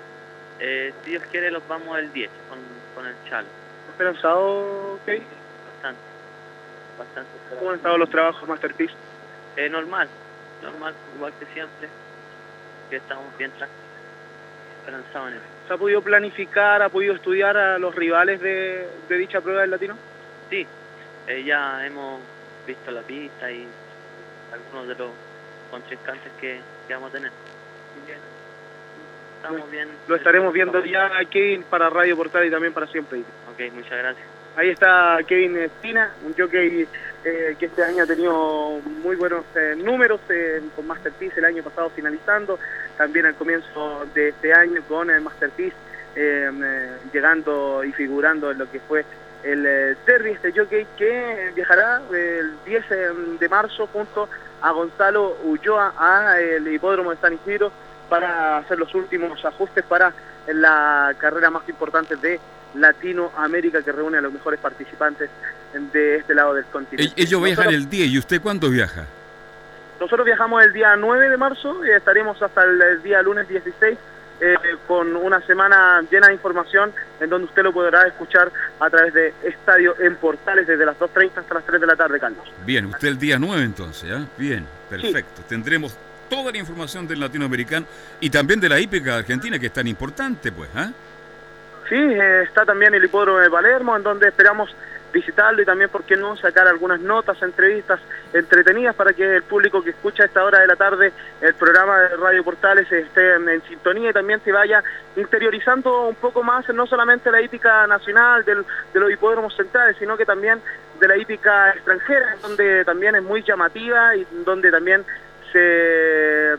Eh, si Dios quiere, los vamos el 10 con, con el chalo. ¿Esperanzado, Kevin? Bastante, bastante. ¿Cómo han estado los trabajos Masterpiece? Eh, normal, normal, igual que siempre, que estamos bien esperanzados en eso. ¿Se ha podido planificar, ha podido estudiar a los rivales de, de dicha prueba del latino? Sí, eh, ya hemos visto la pista y algunos de los contrincantes que, que vamos a tener. Bien. Estamos bien. Lo estaremos viendo ya, Kevin, para Radio Portal y también para siempre. Ok, muchas gracias. Ahí está Kevin Espina, un jockey eh, que este año ha tenido muy buenos eh, números eh, con Masterpiece el año pasado finalizando, también al comienzo de este año con el Masterpiece eh, eh, llegando y figurando en lo que fue el eh, Terry, este jockey que viajará el 10 de marzo junto a Gonzalo Ulloa a el hipódromo de San Isidro para hacer los últimos ajustes para la carrera más importante de Latinoamérica que reúne a los mejores participantes de este lado del continente. E- Ellos viajan Nosotros- el 10 y usted cuándo viaja? nosotros viajamos el día 9 de marzo y estaremos hasta el, el día lunes 16 eh, con una semana llena de información en donde usted lo podrá escuchar a través de Estadio en Portales desde las 2.30 hasta las 3 de la tarde, Carlos. Bien, usted el día 9 entonces, ¿ah? Bien, perfecto. Tendremos toda la información del latinoamericano y también de la hípica argentina que es tan importante, pues, ¿ah? Sí, eh, está también el hipódromo de Palermo, en donde esperamos visitarlo y también, ¿por qué no?, sacar algunas notas, entrevistas entretenidas para que el público que escucha a esta hora de la tarde el programa de Radio Portales esté en, sintonía y también se vaya interiorizando un poco más, no solamente la hípica nacional del- de los hipódromos centrales, sino que también de la hípica extranjera, donde también es muy llamativa y donde también se,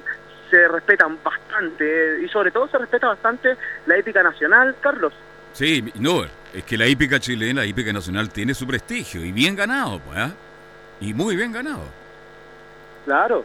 se respetan bastante, eh, y sobre todo se respeta bastante la hípica nacional, Carlos. Sí, no, es que la hípica chilena, la hípica nacional tiene su prestigio y bien ganado, pues, ¿ah? Y muy bien ganado. Claro,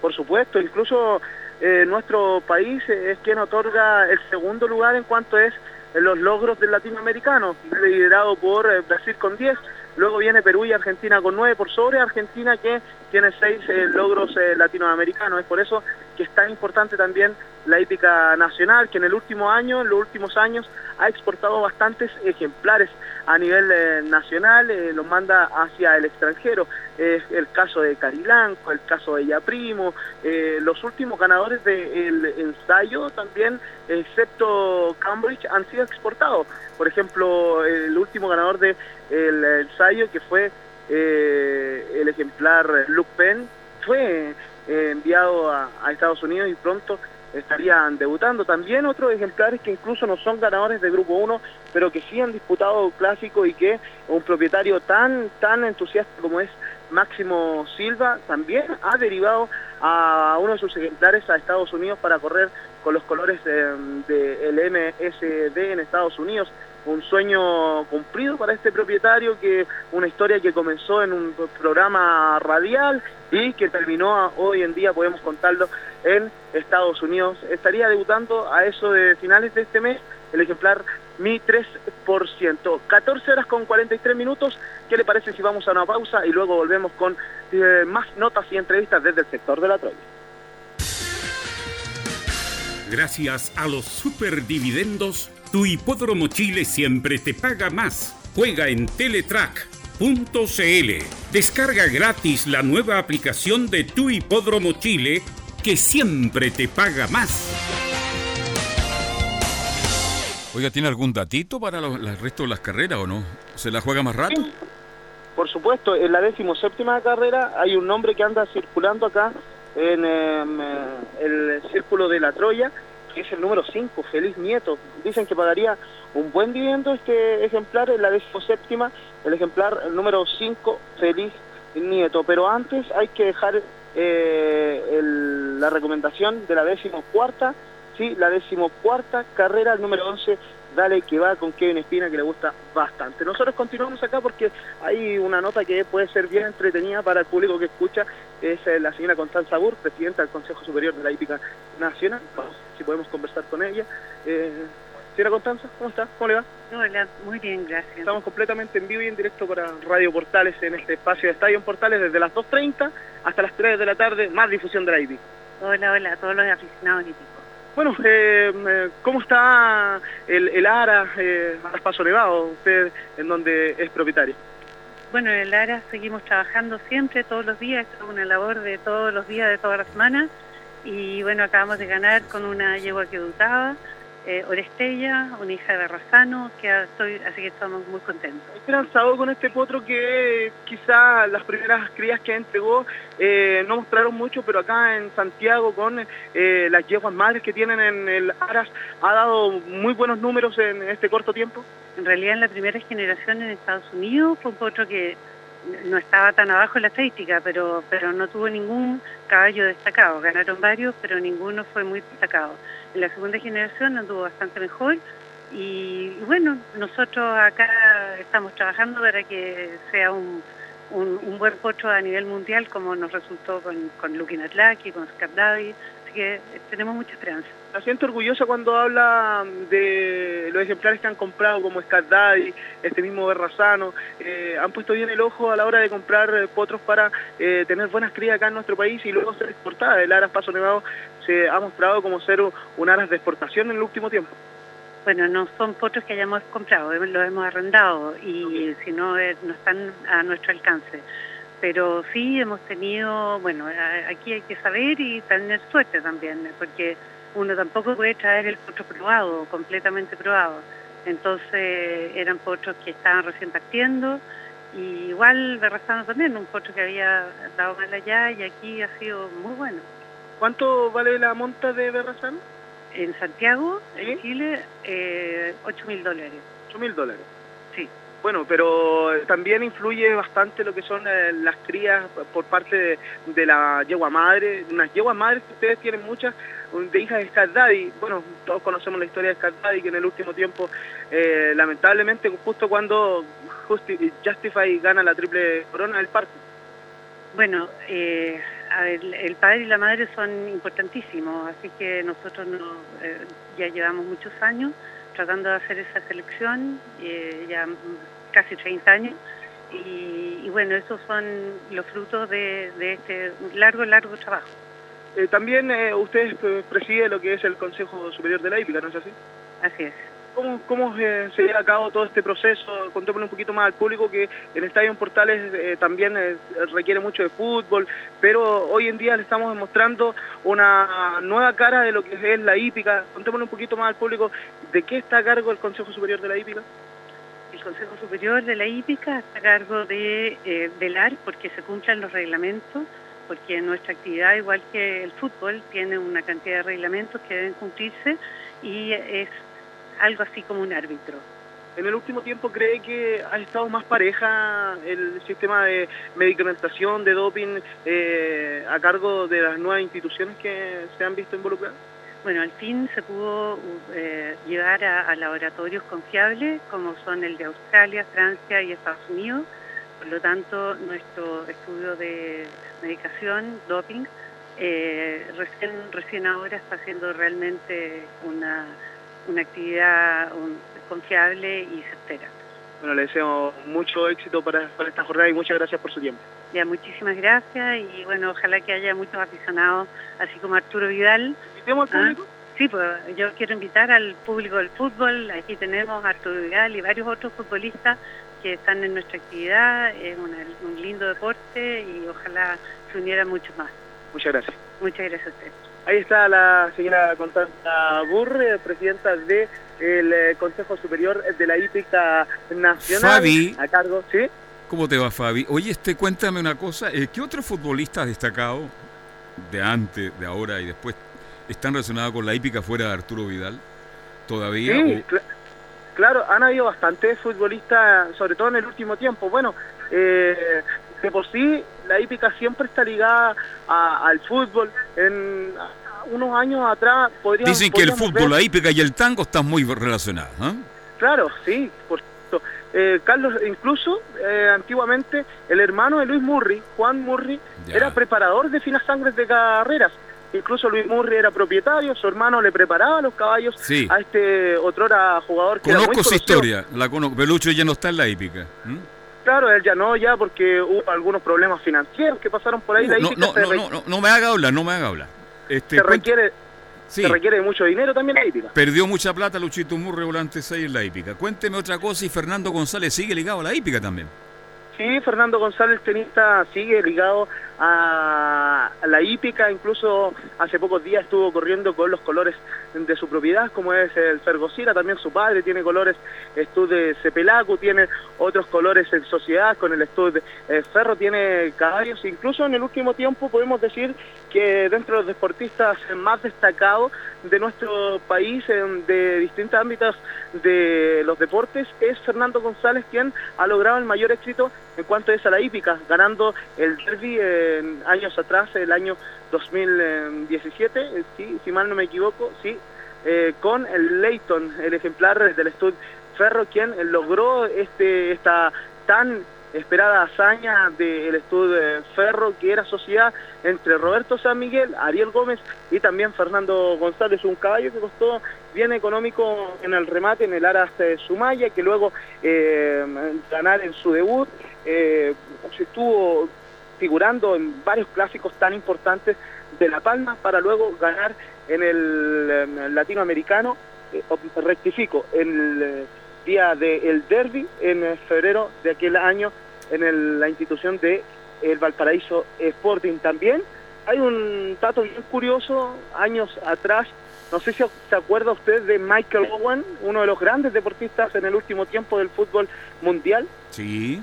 por supuesto, incluso eh, nuestro país es quien otorga el segundo lugar en cuanto es los logros del latinoamericano, liderado por eh, Brasil con 10, luego viene Perú y Argentina con 9 por sobre Argentina que tiene 6 logros eh, latinoamericanos, es por eso que es tan importante también la hípica nacional, que en el último año, en los últimos años, ha exportado bastantes ejemplares a nivel eh, nacional, eh, los manda hacia el extranjero. Es el caso de Carilanco, el caso de Yaprimo, eh, los últimos ganadores del ensayo también, excepto Cambridge, han sido exportados. Por ejemplo, el último ganador del ensayo, que fue eh, el ejemplar Luke Penn, fue eh, enviado a, Estados Unidos y pronto estarían debutando. También otros ejemplares que incluso no son ganadores de Grupo 1, pero que sí han disputado clásico y que un propietario tan, tan entusiasta como es Máximo Silva también ha derivado a uno de sus ejemplares a Estados Unidos para correr con los colores del MSD en Estados Unidos. Un sueño cumplido para este propietario, que una historia que comenzó en un programa radial y que terminó hoy en día, podemos contarlo, en Estados Unidos. Estaría debutando a eso de finales de este mes el ejemplar Mi 3%. 14 horas con 43 minutos. ¿Qué le parece si vamos a una pausa y luego volvemos con eh, más notas y entrevistas desde el sector de la Troya? Gracias a los superdividendos, tu hipódromo Chile siempre te paga más. Juega en Teletrack.cl. Descarga gratis la nueva aplicación de tu hipódromo Chile que siempre te paga más. Oiga, ¿tiene algún datito para los- el resto de las carreras o no? ¿Se la juega más rato? Por supuesto, en la decimoséptima carrera hay un nombre que anda circulando acá en em, eh, el círculo de la Troya, que es el número 5, Feliz Nieto. Dicen que pagaría un buen dividendo este ejemplar en la decimoséptima, el ejemplar número 5, Feliz Nieto. Pero antes hay que dejar eh, la recomendación de la decimocuarta, sí, la decimocuarta carrera, el número 11, Dale que va con Kevin Espina que le gusta bastante. Nosotros continuamos acá porque hay una nota que puede ser bien entretenida para el público que escucha, es eh, la señora Constanza Bur, presidenta del Consejo Superior de la Hípica Nacional. Vamos, si podemos conversar con ella. Eh, señora Constanza, ¿cómo está? ¿Cómo le va? Hola, muy bien, gracias. Estamos completamente en vivo y en directo para Radio Portales en este espacio de Estadio en Portales desde las 2.30 hasta las 3 de la tarde, más difusión de la hípica. Hola, hola a todos los aficionados hípicos. Bueno, eh, eh, ¿cómo está el, el ARA, eh, Paso Nevado, usted en donde es propietario? Bueno, en el ARA seguimos trabajando siempre, todos los días, es una labor de todos los días, de todas las semanas. Y bueno, acabamos de ganar con una yegua que debutaba, eh, Orestella, una hija de Razano, que estoy, así que estamos muy contentos. Esperanzado con este potro que quizá las primeras crías que entregó eh, no mostraron mucho, pero acá en Santiago con eh, las yeguas madres que tienen en el Aras ha dado muy buenos números en este corto tiempo. En realidad, en la primera generación en Estados Unidos fue un potro que no estaba tan abajo en la estadística, pero, pero no tuvo ningún caballo destacado. Ganaron varios, pero ninguno fue muy destacado. La segunda generación anduvo bastante mejor y, y bueno, nosotros acá estamos trabajando para que sea un, un, un buen potro a nivel mundial como nos resultó con, con Lukin Atlaki, con Daddy, así que tenemos mucha esperanza. La siento orgullosa cuando habla de los ejemplares que han comprado, como Scat Daddy, este mismo Berrazano. Eh, han puesto bien el ojo a la hora de comprar eh, potros para eh, tener buenas crías acá en nuestro país y luego ser exportadas. El Aras Paso Nevado se ha mostrado como ser un, Aras de exportación en el último tiempo. Bueno, no son potros que hayamos comprado, eh, los hemos arrendado y si no, no están a nuestro alcance. Pero sí hemos tenido, bueno, aquí hay que saber y tener suerte también, porque uno tampoco puede traer el potro probado, completamente probado. Entonces eran potros que estaban recién partiendo y igual Berrazano también, un potro que había dado mal allá y aquí ha sido muy bueno. ¿Cuánto vale la monta de Berrazano? En Santiago, en Chile, eh, 8 mil dólares. 8 mil dólares. Sí. Bueno, pero también influye bastante lo que son eh, las crías por parte de, la yegua madre, unas yeguas madres que ustedes tienen muchas, de hijas de Scat Daddy. Bueno, todos conocemos la historia de Scat Daddy, que en el último tiempo, eh, lamentablemente, justo cuando Justi- Justify gana la triple corona del parque. Bueno, eh, a ver, el padre y la madre son importantísimos, así que nosotros no, eh, ya llevamos muchos años tratando de hacer esa selección, eh, ya casi 30 años, y, y bueno, esos son los frutos de, de este largo, largo trabajo. Eh, también eh, ustedes eh, presiden lo que es el Consejo Superior de la Hípica, ¿no es así? Así es. ¿Cómo, eh, se lleva a cabo todo este proceso? Contémosle un poquito más al público que el Estadio en Portales eh, también eh, requiere mucho de fútbol, pero hoy en día le estamos demostrando una nueva cara de lo que es la hípica. Contémosle un poquito más al público de qué está a cargo el Consejo Superior de la Hípica. El Consejo Superior de la Hípica está a cargo de velar porque se cumplan los reglamentos, porque nuestra actividad, igual que el fútbol, tiene una cantidad de reglamentos que deben cumplirse y es algo así como un árbitro. En el último tiempo cree que ha estado más pareja el sistema de medicamentación, de doping, eh, a cargo de las nuevas instituciones que se han visto involucradas. Bueno, al fin se pudo eh, llevar a, a laboratorios confiables como son el de Australia, Francia y Estados Unidos. Por lo tanto, nuestro estudio de medicación, doping, eh, recién, recién ahora está siendo realmente una, una actividad un- confiable y certera. Bueno, le deseo mucho éxito para, para esta jornada y muchas gracias por su tiempo. Ya, muchísimas gracias y bueno, ojalá que haya muchos aficionados, así como Arturo Vidal. ¿Invitemos al público? Sí, pues yo quiero invitar al público del fútbol. Aquí tenemos a Arturo Vidal y varios otros futbolistas que están en nuestra actividad. Es una- un lindo deporte y ojalá se unieran muchos más. Muchas gracias. Muchas gracias a usted. Ahí está la señora Constanza Burre, presidenta del Consejo Superior de la Hípica Nacional. Fabi. A cargo, ¿sí? ¿Cómo te va, Fabi? Oye, este, cuéntame una cosa. eh, ¿Qué otros futbolistas destacados de antes, de ahora y después están relacionados con la hípica fuera de Arturo Vidal? ¿Todavía? Sí, o- cl- claro, han habido bastantes futbolistas, sobre todo en el último tiempo. Bueno, eh, de por sí la hípica siempre está ligada a- al fútbol. En a- unos años atrás podríamos Dicen que el fútbol, ver- la hípica y el tango están muy relacionados. ¿ah? Claro, sí, por supuesto. Eh, Carlos, incluso eh, antiguamente el hermano de Luis Murray, Juan Murray, Ya. era preparador de finas sangres de carreras. Incluso Luis Murray era propietario, su hermano le preparaba los caballos Sí. a este otrora jugador que era muy Conozco su historia, la conozco. Pelucho ya no está en la hípica. Claro, él ya no, ya porque hubo algunos problemas financieros que pasaron por ahí. la No, no, no, no, no, no me haga hablar, no me haga hablar. Este, se requiere, Sí. se requiere mucho dinero también la hípica. Perdió mucha plata Luchito Murre volante 6 en la hípica. Cuénteme otra cosa y Fernando González sigue ligado a la hípica también. Sí, Fernando González, tenista, sigue ligado a la hípica, incluso hace pocos días estuvo corriendo con los colores de su propiedad, como es el Fergosira, también su padre tiene colores Estud de Cepelacu, tiene otros colores en sociedad, con el Estud de eh, Ferro, tiene caballos, incluso en el último tiempo podemos decir que dentro de los deportistas más destacados de nuestro país, en- de distintos ámbitos de los deportes, es Fernando González quien ha logrado el mayor éxito en cuanto es a la hípica, ganando el derby en años atrás, el año 2017, eh, si mal no me equivoco, sí, eh, con el Leighton, el ejemplar del Stud Ferro, quien logró este esta tan esperada hazaña del Stud eh, Ferro, que era sociedad entre Roberto San Miguel, Ariel Gómez y también Fernando González, un caballo que costó bien económico en el remate en el Aras Sumaya, que luego eh, ganar en su debut, eh, estuvo figurando en varios clásicos tan importantes de La Palma para luego ganar en el eh, latinoamericano, eh, rectifico, en el eh, día del derby en eh, febrero de aquel año en el- la institución de el Valparaíso Sporting también. Hay un dato bien curioso, años atrás No sé si se acuerda usted de Michael Owen, uno de los grandes deportistas en el último tiempo del fútbol mundial. Sí.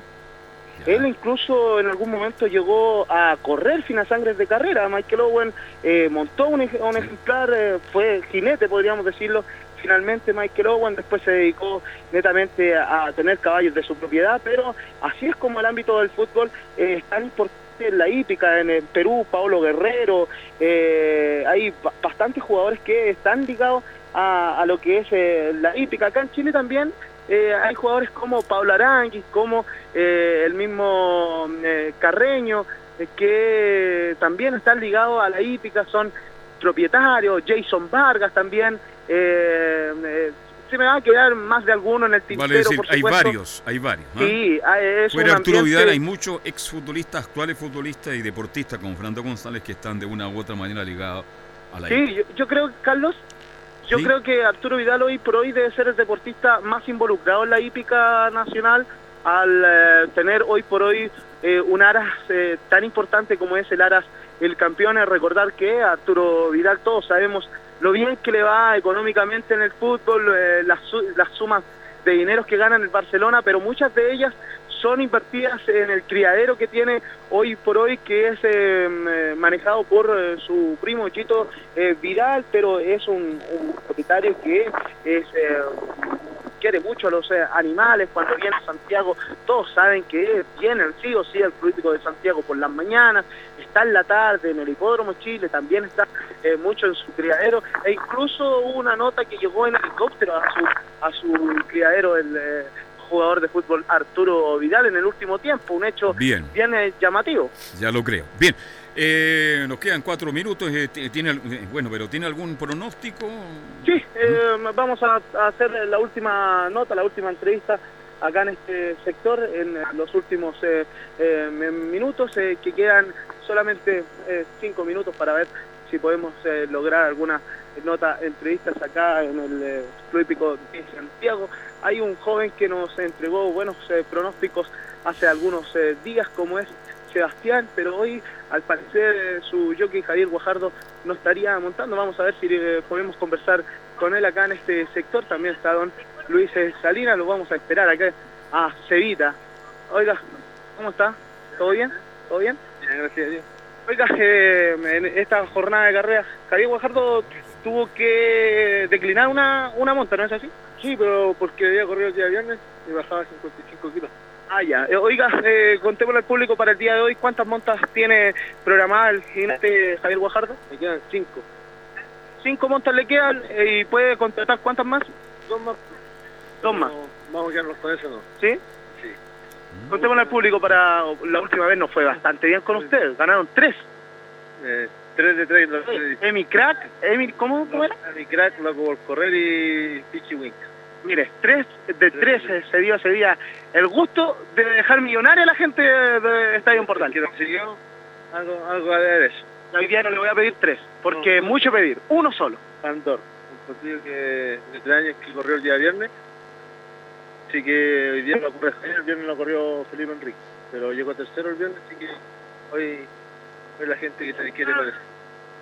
Él incluso en algún momento llegó a correr fina sangres de carrera. Michael Owen eh, montó un, ej- un ejemplar, eh, fue jinete, podríamos decirlo. Finalmente Michael Owen después se dedicó netamente a, a tener caballos de su propiedad, pero así es como el ámbito del fútbol eh, es tan importante en la hípica, en el Perú, Paulo Guerrero, eh, hay ba- bastantes jugadores que están ligados a, a lo que es la hípica. Acá en Chile también eh, hay jugadores como Pablo Aranguis, como eh, el mismo eh, Carreño, eh, que también están ligados a la hípica, son propietarios, Jason Vargas también. eh, eh, se me va a quedar más de alguno en el tintero, Vale decir, por hay varios, hay varios. ¿ah? Sí, ah, es Fuera un Arturo ambiente- Vidal hay muchos exfutbolistas, actuales futbolistas y deportistas como Fernando González que están de una u otra manera ligados a la Sí, yo, yo creo, Carlos, yo Sí. creo que Arturo Vidal hoy por hoy debe ser el deportista más involucrado en la hípica nacional al eh, tener hoy por hoy eh, un aras eh, tan importante como es el aras el campeón. Es recordar que Arturo Vidal todos sabemos lo bien que le va económicamente en el fútbol, las, las sumas de dineros que gana en el Barcelona, pero muchas de ellas son invertidas en el criadero que tiene hoy por hoy, que es eh, eh, manejado por eh, su primo Chito eh, Vidal, pero es un, propietario que es, quiere mucho a los animales. Cuando viene Santiago, todos saben que viene sí o sí al Crítico de Santiago por las mañanas, está en la tarde en el Hipódromo Chile, también está mucho en su criadero, e incluso hubo una nota que llegó en helicóptero a su, a su criadero el jugador de fútbol Arturo Vidal en el último tiempo, un hecho Bien. bien eh, llamativo. Ya lo creo. Bien, eh, nos quedan cuatro minutos. eh, tiene, eh, bueno, pero ¿tiene algún pronóstico? Sí, eh, vamos a, a hacer la última nota, la última entrevista acá en este sector en los últimos minutos, que quedan solamente cinco minutos para ver si podemos lograr alguna nota, entrevistas acá en el Club Hípico de Santiago. Hay un joven que nos entregó buenos eh, pronósticos hace algunos eh, días, como es Sebastián, pero hoy al parecer eh, su jockey Javier Guajardo no estaría montando. Vamos a ver si podemos conversar con él acá en este sector. También está don Luis Salinas, lo vamos a esperar acá a Cevita. Oiga, ¿cómo está? ¿Todo bien? ¿Todo bien? Bien, gracias a Dios. Oiga, en esta jornada de carrera, Javier Guajardo tuvo que declinar una, una monta, ¿no es así? Sí, pero porque había corrido el día viernes y bajaba 55 kilos. Ah, ya. Eh, oiga, eh, contémosle al público para el día de hoy cuántas montas tiene programada el jinete Javier Guajardo. Me quedan cinco. Cinco montas le quedan eh, y puede contratar cuántas más? Dos más. Dos más. Vamos a quedarnos con eso, ¿no? ¿Sí? Sí. Contémosle al público para... La última vez nos fue bastante bien con usted. Ganaron tres. Tres de tres. Emi Crack, Emi, ¿cómo, cómo era? Emi Crack, Loco por Correr y Pichi Wink. Mire, tres de tres eh, se dio ese día el gusto de dejar millonaria a la gente de Estadio Portal. ¿Que consiguió? Algo, algo a ver eso. Hoy día no le voy a pedir tres, porque es mucho pedir. Uno solo. Andor, un partido que de tres años que corrió el día viernes. Así que hoy día lo corrió el viernes lo corrió Felipe Enrique. Pero llegó tercero el viernes, así que hoy, hoy la gente que se quiere parece.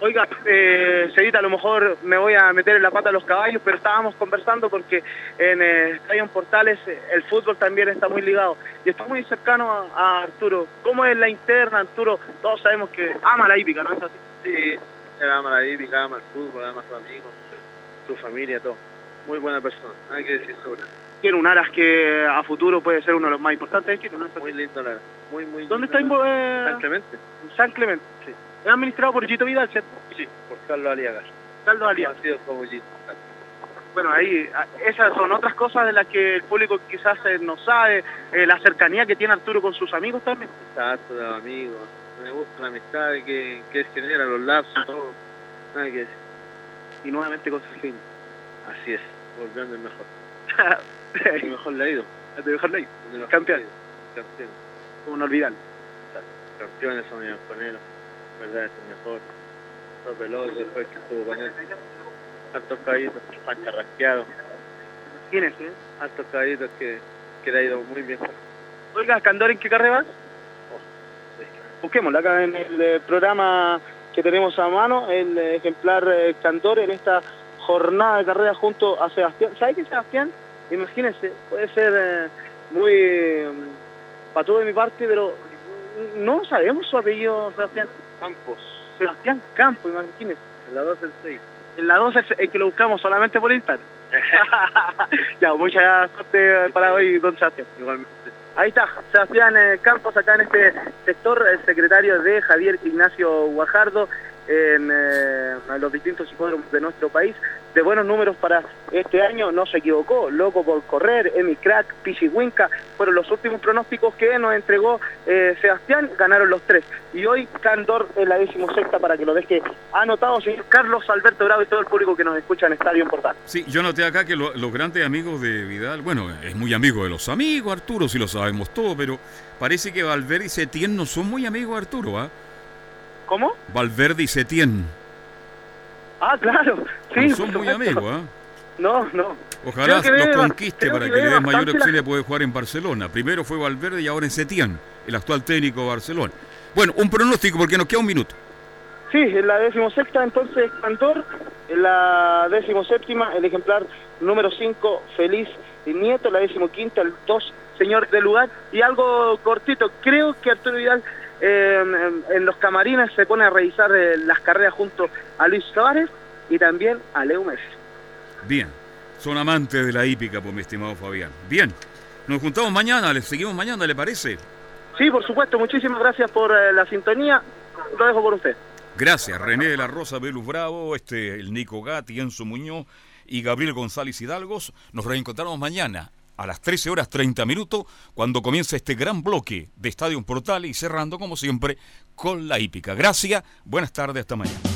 Oiga, eh, Cevita, a lo mejor me voy a meter en la pata a los caballos, pero estábamos conversando porque en eh, Estadio Portales eh, el fútbol también está muy ligado y está muy cercano a, a Arturo. ¿Cómo es la interna, Arturo? Todos sabemos que ama la hípica, ¿no es así? Sí, él ama la hípica, ama el fútbol, ama a sus amigos, su familia, todo. Muy buena persona, nada que decir sobre él. Tiene un aras que a futuro puede ser uno de los más importantes de Chile, ¿no? Muy lindo aras, muy, muy ¿Dónde está? eh, San Clemente. San Clemente, sí. ¿Es administrado por Gito Vidal, cierto? Sí, por Carlos Aliaga. Carlos Aliaga. Conocido como Gito. Bueno, ahí, a- esas son otras cosas de las que el público quizás eh, no sabe, eh, la cercanía que tiene Arturo con sus amigos también. Harto de los amigos, me gusta la amistad que, que genera, los lapsos, todo, nada que decir. Y nuevamente con fin. Así es, volviendo el mejor. el mejor leído. El mejor leído. Campeón. Campeón. Como no olvidar. Campeones son ellos con él, verdad es el mejor. Los veloces después que estuvo con él. Hartos caballitos, han carrasqueado. ¿Quién es? Eh? Hartos caballitos que, que le ha ido muy bien. Oiga, Candor, ¿en qué carrera vas? Busquémosla acá en el eh, programa que tenemos a mano, el eh, ejemplar eh, Candor en esta jornada de carrera junto a Sebastián. ¿Sabe qué Sebastián? Imagínense, puede ser eh, muy eh, patudo de mi parte, pero no sabemos su apellido, Sebastián. Campos. Sebastián Campos, imagínense. En la 12 del 6. En la 12 es que lo buscamos solamente por Instagram. ya, muchas suerte para hoy, don Sebastián. Igualmente. Ahí está, Sebastián eh, Campos, acá en este sector, el secretario de Javier Ignacio Guajardo, en eh, los distintos hipódromos de nuestro país, de buenos números para este año, no se equivocó, Loco por Correr, Emi Crack, Pichihuinca, fueron los últimos pronósticos que nos entregó eh, Sebastián, ganaron los tres. Y hoy Candor en la decimosexta para que lo deje anotado, señor Carlos Alberto Bravo y todo el público que nos escucha en Estadio Portal. Sí, yo noté acá que lo- los grandes amigos de Vidal, bueno, es muy amigo de los amigos, Arturo, si lo sabemos todo, pero parece que Valverde y Setién no son muy amigos Arturo, ¿ah? ¿Cómo? Valverde y Setién. Ah, claro, sí. no son muy amigos, ¿ah? No, no. Ojalá los conquiste para que que le den mayor opción de poder jugar en Barcelona. Primero fue Valverde y ahora en Setién, el actual técnico de Barcelona. Bueno, un pronóstico porque nos queda un minuto. Sí, en la decimosexta entonces Cantor, en la decimoséptima el ejemplar número 5 Feliz Nieto, la decimoquinta el 2 Señor del Lugar y algo cortito, creo que Arturo Vidal eh, en los camarines se pone a revisar eh, las carreras junto a Luis Suárez y también a Leo Messi. Bien, son amantes de la hípica, pues mi estimado Fabián. Bien, nos juntamos mañana, les seguimos mañana, ¿le parece? Sí, por supuesto, muchísimas gracias por eh, la sintonía, lo dejo por usted. Gracias, René de la Rosa, Belus Bravo, este, el Nico Gatti, Enzo Muñoz y Gabriel González Hidalgos. Nos reencontramos mañana a las 13 horas 30 minutos cuando comienza este gran bloque de Estadio Portal y cerrando como siempre con la hípica. Gracias, buenas tardes, hasta mañana.